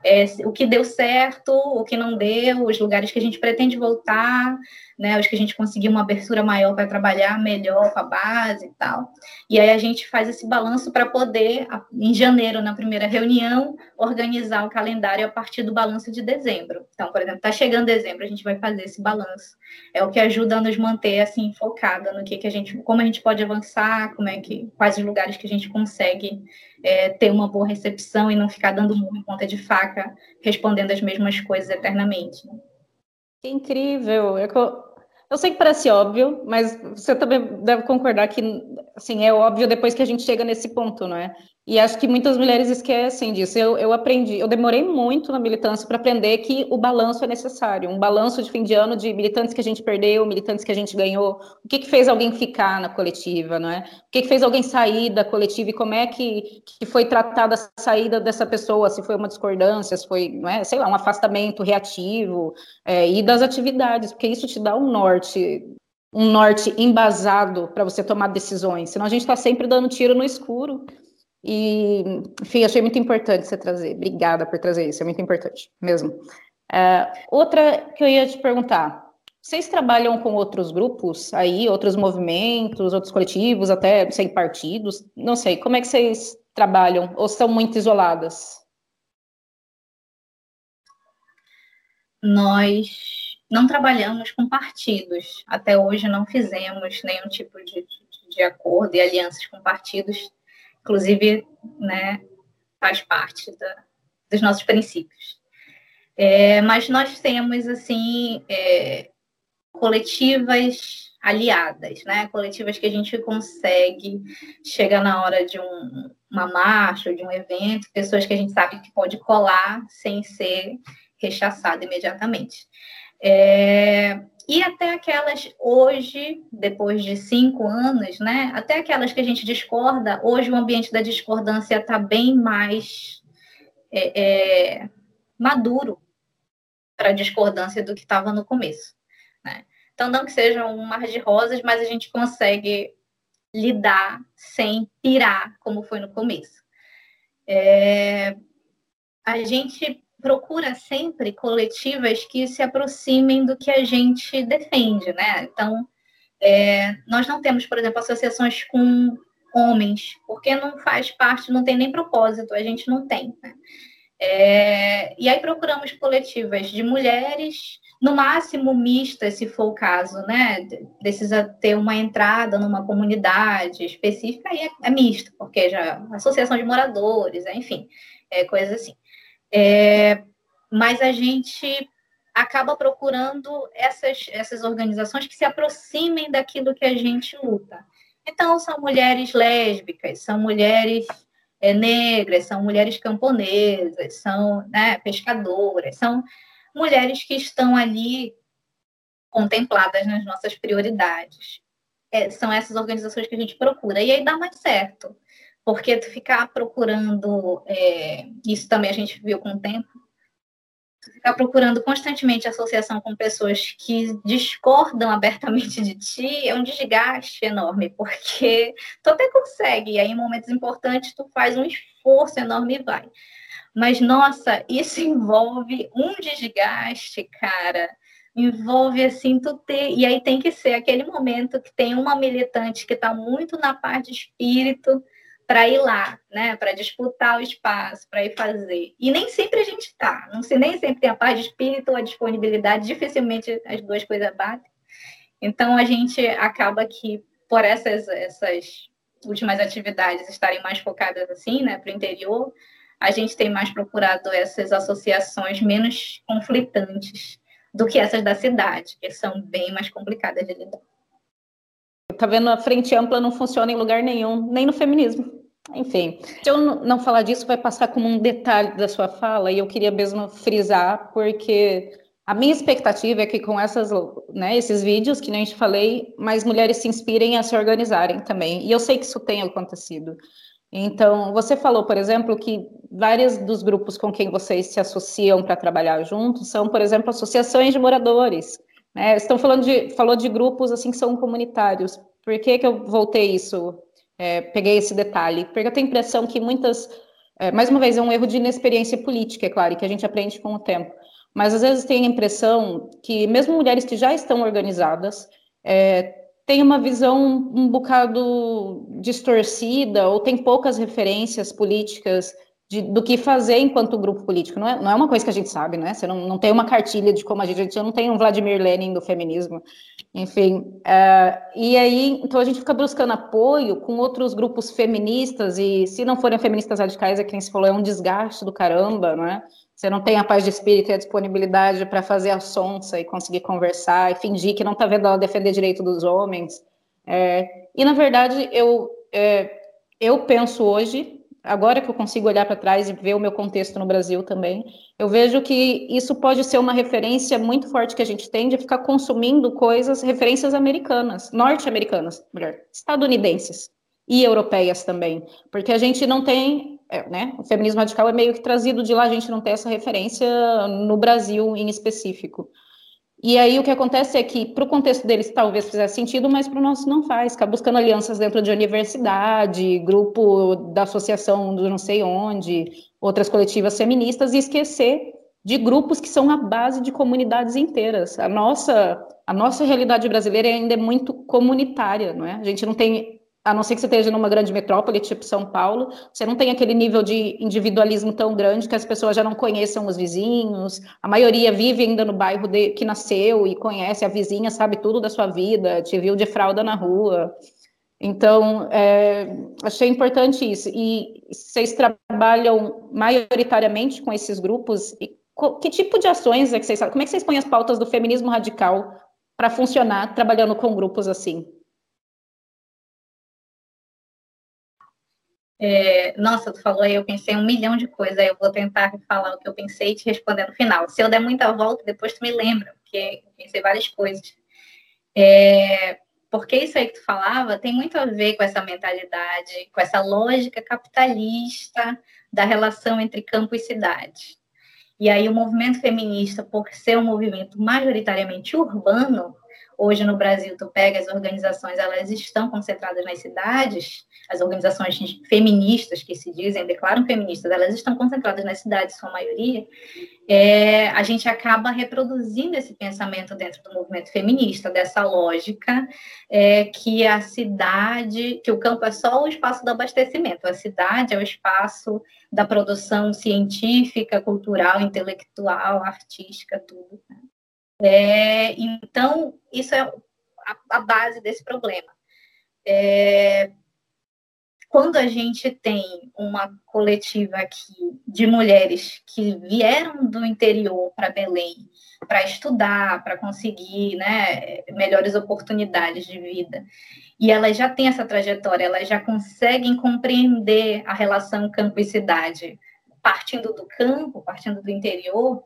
é, o que deu certo, o que não deu, os lugares que a gente pretende voltar, né? Os que a gente conseguiu uma abertura maior para trabalhar melhor com a base e tal. E aí a gente faz esse balanço para poder, em janeiro, na primeira reunião, organizar o calendário a partir do balanço de dezembro. Então, por exemplo, está chegando dezembro, a gente vai fazer esse balanço. É o que ajuda a nos manter assim focada no que, que a gente, como a gente pode avançar, como é que, quais os lugares que a gente consegue é, ter uma boa recepção e não ficar dando murro em ponta de faca, respondendo as mesmas coisas eternamente. Né? Que incrível! Eu, eu sei que parece óbvio, mas você também deve concordar que assim, é óbvio depois que a gente chega nesse ponto, não é? E acho que muitas mulheres esquecem disso. Eu, eu aprendi, eu demorei muito na militância para aprender que o balanço é necessário. Um balanço de fim de ano de militantes que a gente perdeu, militantes que a gente ganhou. O que, que fez alguém ficar na coletiva, não é? O que, que fez alguém sair da coletiva e como é que, que foi tratada a saída dessa pessoa? Se foi uma discordância, se foi, não é? sei lá, um afastamento reativo é, e das atividades, porque isso te dá um norte um norte embasado para você tomar decisões, senão a gente está sempre dando tiro no escuro e, enfim, achei muito importante você trazer. Obrigada por trazer isso, é muito importante mesmo. Uh, outra que eu ia te perguntar: vocês trabalham com outros grupos aí, outros movimentos, outros coletivos, até sem partidos? Não sei, como é que vocês trabalham ou são muito isoladas? Nós não trabalhamos com partidos. Até hoje não fizemos nenhum tipo de, de acordo e alianças com partidos inclusive, né, faz parte da, dos nossos princípios. É, mas nós temos, assim, é, coletivas aliadas, né? Coletivas que a gente consegue chegar na hora de um, uma marcha, de um evento, pessoas que a gente sabe que pode colar sem ser rechaçada imediatamente. É, e até aquelas hoje, depois de cinco anos, né? Até aquelas que a gente discorda, hoje o ambiente da discordância está bem mais é, é, maduro para a discordância do que estava no começo. Né? Então, não que seja um mar de rosas, mas a gente consegue lidar sem pirar, como foi no começo. É, a gente procura sempre coletivas que se aproximem do que a gente defende, né? Então, é, nós não temos, por exemplo, associações com homens, porque não faz parte, não tem nem propósito, a gente não tem. Né? É, e aí procuramos coletivas de mulheres, no máximo mistas, se for o caso, né? Precisa ter uma entrada numa comunidade específica, e é, é misto, porque já associação de moradores, enfim, é, coisas assim. É, mas a gente acaba procurando essas, essas organizações que se aproximem daquilo que a gente luta. Então, são mulheres lésbicas, são mulheres é, negras, são mulheres camponesas, são né, pescadoras, são mulheres que estão ali contempladas nas nossas prioridades. É, são essas organizações que a gente procura. E aí dá mais certo. Porque tu ficar procurando, é, isso também a gente viu com o tempo, tu ficar procurando constantemente associação com pessoas que discordam abertamente de ti é um desgaste enorme, porque tu até consegue, e aí em momentos importantes tu faz um esforço enorme e vai. Mas, nossa, isso envolve um desgaste, cara. Envolve assim, tu ter. E aí tem que ser aquele momento que tem uma militante que está muito na parte de espírito, para ir lá, né, para disputar o espaço, para ir fazer. E nem sempre a gente está, não se nem sempre tem a paz de espírito ou a disponibilidade, dificilmente as duas coisas batem. Então a gente acaba que por essas essas últimas atividades estarem mais focadas assim, né, para o interior, a gente tem mais procurado essas associações menos conflitantes do que essas da cidade, que são bem mais complicadas de lidar. Tá vendo? A frente ampla não funciona em lugar nenhum, nem no feminismo. Enfim, se eu não falar disso, vai passar como um detalhe da sua fala, e eu queria mesmo frisar, porque a minha expectativa é que com essas, né, esses vídeos que nem a gente falei, mais mulheres se inspirem a se organizarem também. E eu sei que isso tem acontecido. Então, você falou, por exemplo, que vários dos grupos com quem vocês se associam para trabalhar juntos são, por exemplo, associações de moradores. Né? Estão falando de, falou de grupos assim que são comunitários. Por que, que eu voltei isso? É, peguei esse detalhe? Porque eu tenho a impressão que muitas, é, mais uma vez, é um erro de inexperiência política, é claro, que a gente aprende com o tempo. Mas às vezes tem a impressão que mesmo mulheres que já estão organizadas é, tem uma visão um bocado distorcida ou tem poucas referências políticas de, do que fazer enquanto grupo político. Não é, não é uma coisa que a gente sabe, né? Você não, não tem uma cartilha de como a gente, a gente não tem um Vladimir Lenin do feminismo, enfim. Uh, e aí, então a gente fica buscando apoio com outros grupos feministas e se não forem feministas radicais, é quem se falou, é um desgaste do caramba, né? Você não tem a paz de espírito e a disponibilidade para fazer a sonsa e conseguir conversar e fingir que não está vendo ela defender direito dos homens. É, e, na verdade, eu, é, eu penso hoje, agora que eu consigo olhar para trás e ver o meu contexto no Brasil também, eu vejo que isso pode ser uma referência muito forte que a gente tem de ficar consumindo coisas, referências americanas, norte-americanas, melhor, estadunidenses e europeias também, porque a gente não tem é, né, o feminismo radical é meio que trazido de lá, a gente não tem essa referência no Brasil em específico. E aí o que acontece é que, para o contexto deles, talvez fizesse sentido, mas para o nosso não faz. Ficar buscando alianças dentro de universidade, grupo da associação do não sei onde, outras coletivas feministas, e esquecer de grupos que são a base de comunidades inteiras. A nossa, a nossa realidade brasileira ainda é muito comunitária, não é? A gente não tem a não ser que você esteja numa grande metrópole, tipo São Paulo, você não tem aquele nível de individualismo tão grande que as pessoas já não conheçam os vizinhos, a maioria vive ainda no bairro de, que nasceu e conhece a vizinha, sabe tudo da sua vida, te viu de fralda na rua. Então, é, achei importante isso. E vocês trabalham maioritariamente com esses grupos? E que tipo de ações é que vocês Como é que vocês põem as pautas do feminismo radical para funcionar trabalhando com grupos assim? É, nossa, tu falou aí, eu pensei um milhão de coisas, aí eu vou tentar falar o que eu pensei e te responder no final. Se eu der muita volta, depois tu me lembra, porque eu pensei várias coisas. É, porque isso aí que tu falava tem muito a ver com essa mentalidade, com essa lógica capitalista da relação entre campo e cidade. E aí o movimento feminista, por ser um movimento majoritariamente urbano, Hoje no Brasil, tu pega as organizações, elas estão concentradas nas cidades, as organizações feministas que se dizem, declaram feministas, elas estão concentradas nas cidades, sua maioria. É, a gente acaba reproduzindo esse pensamento dentro do movimento feminista, dessa lógica é, que a cidade, que o campo é só o espaço do abastecimento, a cidade é o espaço da produção científica, cultural, intelectual, artística, tudo. Né? É, então, isso é a, a, base desse problema. É, quando a gente tem uma coletiva aqui de mulheres que vieram do interior para Belém para estudar, para conseguir né, melhores oportunidades de vida, e elas já têm essa trajetória, elas já conseguem compreender a relação campo e cidade, partindo do campo, partindo do interior,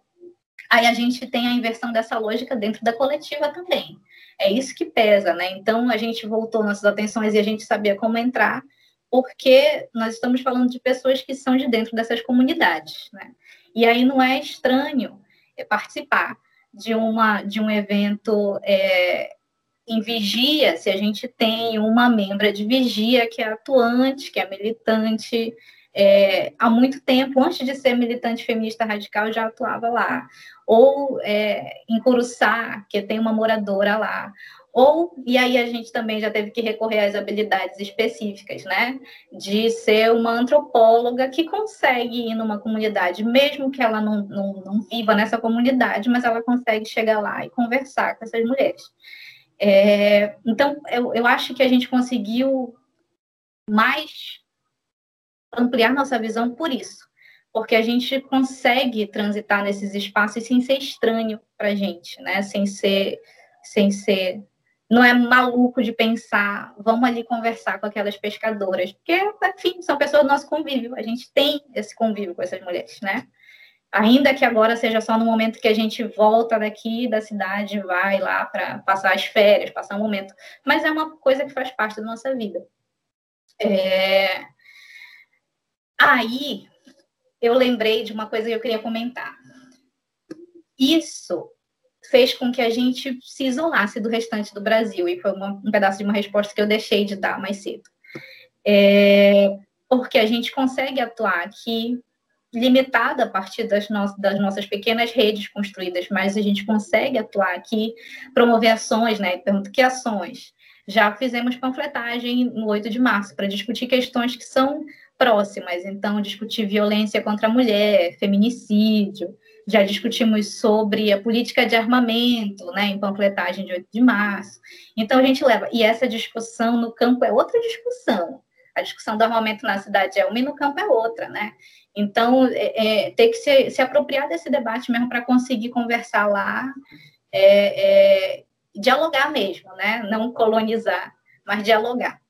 Aí a gente tem a inversão dessa lógica dentro da coletiva também. É isso que pesa, né? Então a gente voltou nossas atenções e a gente sabia como entrar, porque nós estamos falando de pessoas que são de dentro dessas comunidades, né? E aí não é estranho participar de uma de um evento é, em vigia, se a gente tem uma membra de vigia que é atuante, que é militante, é, há muito tempo, antes de ser militante feminista radical, já atuava lá. Ou é, em Curuçá, que tem uma moradora lá. Ou, e aí a gente também já teve que recorrer às habilidades específicas, né? De ser uma antropóloga que consegue ir numa comunidade, mesmo que ela não, não, não viva nessa comunidade, mas ela consegue chegar lá e conversar com essas mulheres. É, então, eu, eu acho que a gente conseguiu mais ampliar nossa visão por isso, porque a gente consegue transitar nesses espaços sem ser estranho para a gente, né? Sem ser, sem ser não é maluco de pensar, vamos ali conversar com aquelas pescadoras, porque, enfim, são pessoas do nosso convívio, a gente tem esse convívio com essas mulheres, né? Ainda que agora seja só no momento que a gente volta daqui da cidade, vai lá para passar as férias, passar um momento, mas é uma coisa que faz parte da nossa vida. É... Aí, eu lembrei de uma coisa que eu queria comentar. Isso fez com que a gente se isolasse do restante do Brasil, e foi uma, um pedaço de uma resposta que eu deixei de dar mais cedo. É, porque a gente consegue atuar aqui limitada a partir das, no das, nossas pequenas redes construídas, mas a gente consegue atuar aqui, promover ações, né? Pergunto que ações? Já fizemos panfletagem no 8 de março para discutir questões que são próximas, então discutir violência contra a mulher, feminicídio, já discutimos sobre a política de armamento, né, em panfletagem de 8 de março. Então a gente leva, e essa discussão no campo é outra discussão. A discussão do armamento na cidade é uma e no campo é outra, né? Então, é, é, ter que se, se, apropriar desse debate mesmo para conseguir conversar lá, é, é, dialogar mesmo, né? Não colonizar, mas dialogar.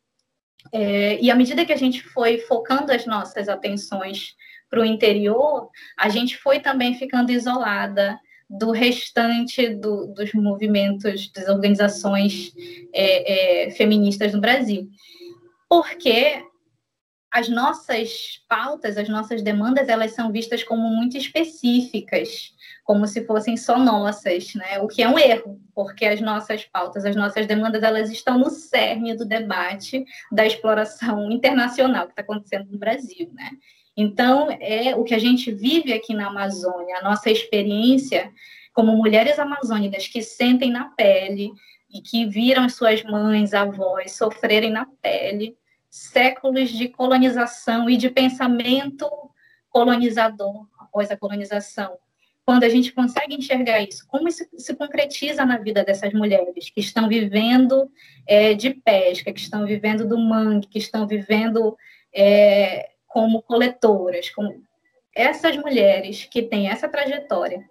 É, e à medida que a gente foi focando as nossas atenções para o interior, a gente foi também ficando isolada do restante do, dos movimentos, das organizações é, é, feministas no Brasil. Porque as nossas pautas, as nossas demandas, elas são vistas como muito específicas, como se fossem só nossas, né? O que é um erro, porque as nossas pautas, as nossas demandas, elas estão no cerne do debate da exploração internacional que está acontecendo no Brasil, né? Então, é o que a gente vive aqui na Amazônia, a nossa experiência como mulheres amazônicas que sentem na pele e que viram suas mães, avós sofrerem na pele séculos de colonização e de pensamento colonizador após a colonização. Quando a gente consegue enxergar isso, como isso se concretiza na vida dessas mulheres que estão vivendo é, de pesca, que estão vivendo do mangue, que estão vivendo é, como coletoras, como essas mulheres que têm essa trajetória,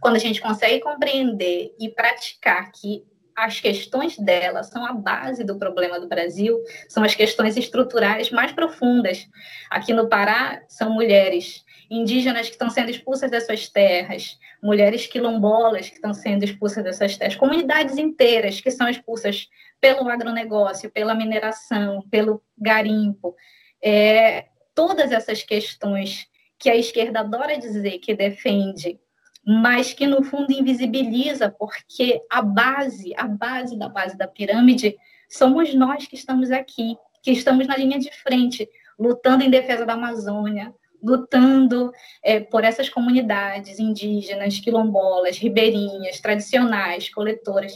quando a gente consegue compreender e praticar que as questões dela são a base do problema do Brasil, são as questões estruturais mais profundas. Aqui no Pará, são mulheres indígenas que estão sendo expulsas das suas terras, mulheres quilombolas que estão sendo expulsas dessas terras, comunidades inteiras que são expulsas pelo agronegócio, pela mineração, pelo garimpo. É, todas essas questões que a esquerda adora dizer que defende, mas que no fundo invisibiliza, porque a base, a base da base da pirâmide, somos nós que estamos aqui, que estamos na linha de frente, lutando em defesa da Amazônia, lutando é, por essas comunidades indígenas, quilombolas, ribeirinhas, tradicionais, coletoras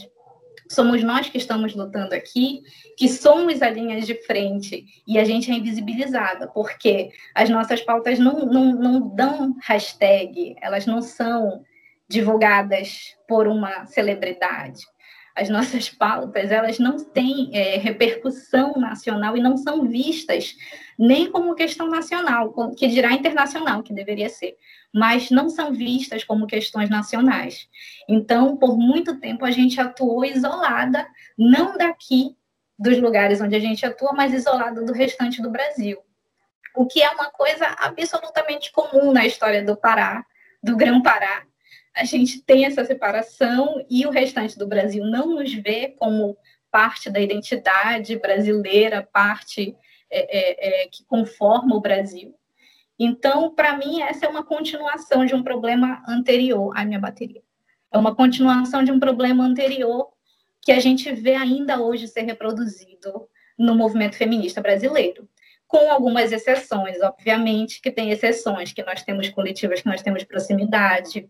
somos nós que estamos lutando aqui, que somos a linha de frente. E a gente é invisibilizada, porque as nossas pautas não, não, não dão hashtag, elas não são divulgadas por uma celebridade. As nossas pautas, elas não têm é, repercussão nacional e não são vistas nem como questão nacional, que dirá internacional, que deveria ser mas não são vistas como questões nacionais. Então, por muito tempo, a gente atuou isolada, não daqui dos lugares onde a gente atua, mas isolada do restante do Brasil. O que é uma coisa absolutamente comum na história do Pará, do Grão-Pará. A gente tem essa separação e o restante do Brasil não nos vê como parte da identidade brasileira, parte é, é, é, que conforma o Brasil. Então, para mim, essa é uma continuação de um problema anterior à minha bateria. É uma continuação de um problema anterior que a gente vê ainda hoje ser reproduzido no movimento feminista brasileiro. Com algumas exceções, obviamente, que tem exceções, que nós temos coletivas que nós temos proximidade.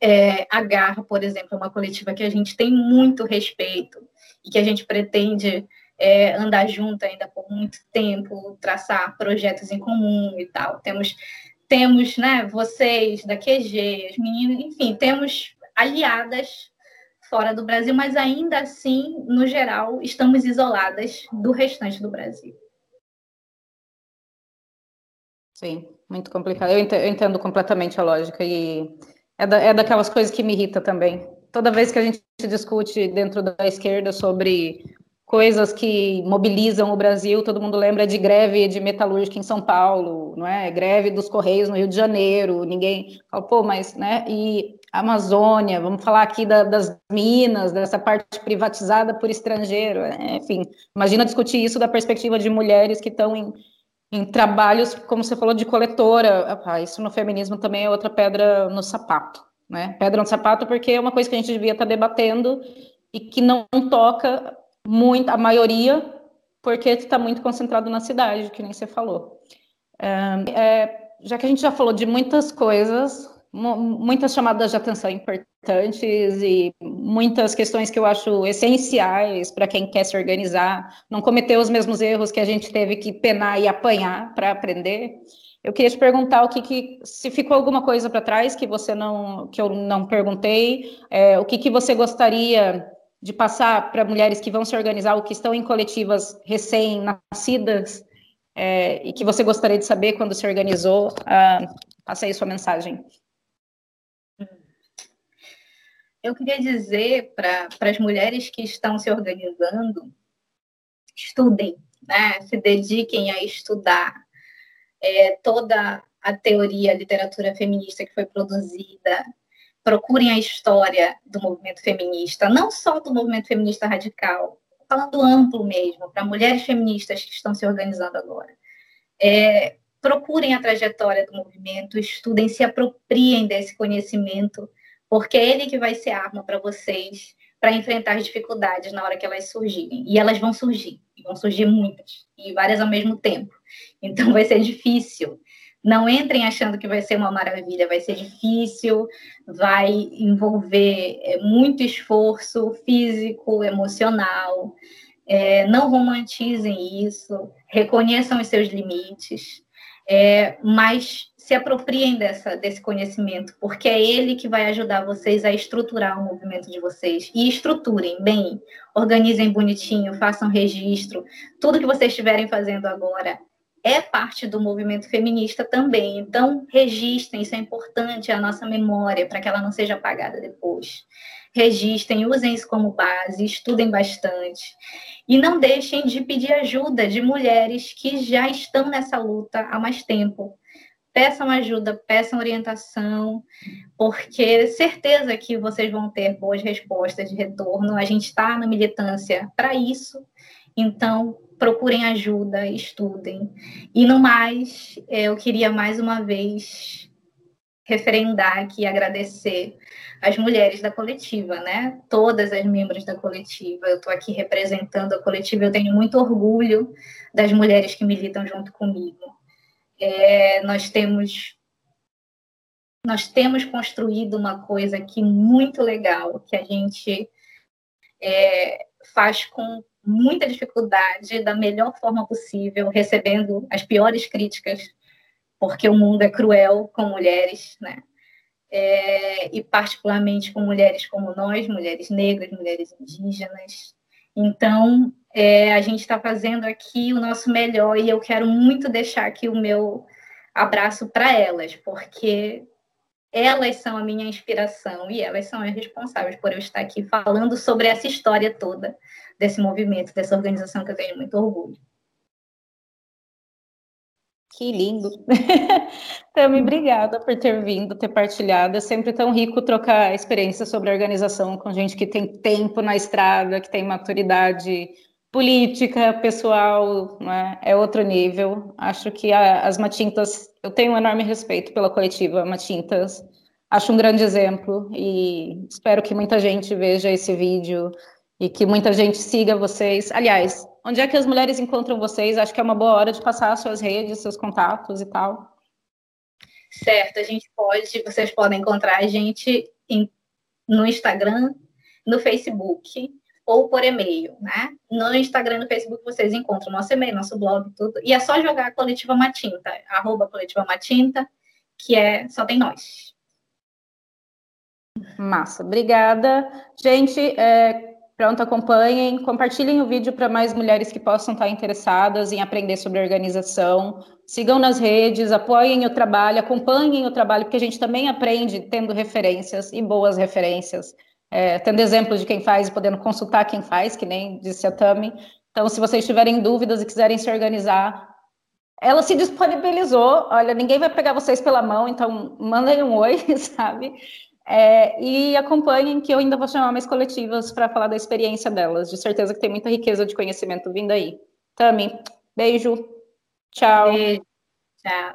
É, a Garra, por exemplo, é uma coletiva que a gente tem muito respeito e que a gente pretende é, andar junto ainda por muito tempo, traçar projetos em comum e tal. Temos, temos né, vocês da QG, as meninas, enfim, temos aliadas fora do Brasil, mas ainda assim, no geral, estamos isoladas do restante do Brasil. Sim, muito complicado. Eu entendo, completamente a lógica e é, da, é daquelas coisas que me irrita também toda vez que a gente discute dentro da esquerda sobre coisas que mobilizam o Brasil, todo mundo lembra de greve de metalúrgica em São Paulo, não é? Greve dos Correios no Rio de Janeiro, ninguém fala, pô, mas, né? E Amazônia, vamos falar aqui da, das minas, dessa parte privatizada por estrangeiro, é, enfim, imagina discutir isso da perspectiva de mulheres que estão em, em trabalhos, como você falou, de coletora, isso no feminismo também é outra pedra no sapato, né? Pedra no sapato porque é uma coisa que a gente devia estar debatendo e que não toca muito, a maioria, porque está muito concentrado na cidade, que nem você falou. É, é, já que a gente já falou de muitas coisas, muitas chamadas de atenção importantes e muitas questões que eu acho essenciais para quem quer se organizar, não cometer os mesmos erros que a gente teve que penar e apanhar para aprender. Eu queria te perguntar o que, que se ficou alguma coisa para trás que você não que eu não perguntei, é, o que, que você gostaria de passar para mulheres que vão se organizar ou que estão em coletivas recém-nascidas é, e que você gostaria de saber quando se organizou, uh, passe aí sua mensagem. Eu queria dizer para as mulheres que estão se organizando, estudem, né? se dediquem a estudar é, toda a teoria, a literatura feminista que foi produzida, procurem a história do movimento feminista, não só do movimento feminista radical, falando amplo mesmo, para mulheres feministas que estão se organizando agora. É, procurem a trajetória do movimento, estudem, se apropriem desse conhecimento, porque é ele que vai ser arma para vocês para enfrentar as dificuldades na hora que elas surgirem. E elas vão surgir, vão surgir muitas, e várias ao mesmo tempo. Então vai ser difícil. Não entrem achando que vai ser uma maravilha, vai ser difícil, vai envolver é, muito esforço físico, emocional. É, não romantizem isso, reconheçam os seus limites, é, mas se apropriem dessa, desse conhecimento, porque é ele que vai ajudar vocês a estruturar o movimento de vocês. E estruturem bem, organizem bonitinho, façam registro. Tudo que vocês estiverem fazendo agora é parte do movimento feminista também. Então, registrem, isso é importante, a nossa memória, para que ela não seja apagada depois. Registrem, usem isso como base, estudem bastante. E não deixem de pedir ajuda de mulheres que já estão nessa luta há mais tempo. Peçam ajuda, peçam orientação, porque certeza que vocês vão ter boas respostas de retorno. A gente está na militância para isso. Então, procurem ajuda, estudem. E no mais, eu queria mais uma vez referendar aqui e agradecer as mulheres da coletiva, né? Todas as membros da coletiva. Eu estou aqui representando a coletiva, eu tenho muito orgulho das mulheres que militam junto comigo. É, nós temos nós temos construído uma coisa aqui muito legal que a gente é, faz com muita dificuldade, da melhor forma possível, recebendo as piores críticas, porque o mundo é cruel com mulheres, né? É, e particularmente com mulheres como nós, mulheres negras, mulheres indígenas. Então, é, a gente está fazendo aqui o nosso melhor e eu quero muito deixar aqui o meu abraço para elas, porque elas são a minha inspiração e elas são as responsáveis por eu estar aqui falando sobre essa história toda desse movimento, dessa organização que eu tenho muito orgulho. Que lindo! [LAUGHS] Tami, obrigada por ter vindo, ter partilhado. É sempre tão rico trocar experiências sobre organização com gente que tem tempo na estrada, que tem maturidade política, pessoal, né? é outro nível. Acho que a, as Matintas, eu tenho um enorme respeito pela coletiva Matintas, acho um grande exemplo e espero que muita gente veja esse vídeo e que muita gente siga vocês. Aliás, onde é que as mulheres encontram vocês? Acho que é uma boa hora de passar as suas redes, seus contatos e tal. Certo, a gente pode, vocês podem encontrar a gente em, no Instagram, no Facebook, ou por e-mail, né? No Instagram e no Facebook vocês encontram nosso e-mail, nosso blog, tudo. E é só jogar Coletiva Matinta, arroba Coletiva Matinta, que é só tem nós. Massa, obrigada. Gente, é, pronto, acompanhem, compartilhem o vídeo para mais mulheres que possam estar interessadas em aprender sobre organização. Sigam nas redes, apoiem o trabalho, acompanhem o trabalho, porque a gente também aprende tendo referências e boas referências é, tendo exemplos de quem faz e podendo consultar quem faz, que nem disse a Tami. Então, se vocês tiverem dúvidas e quiserem se organizar, ela se disponibilizou. Olha, ninguém vai pegar vocês pela mão, então mandem um oi, [LAUGHS] sabe? É, e acompanhem, que eu ainda vou chamar mais coletivas para falar da experiência delas. De certeza que tem muita riqueza de conhecimento vindo aí. Tami, beijo. Tchau. Beijo. Tchau.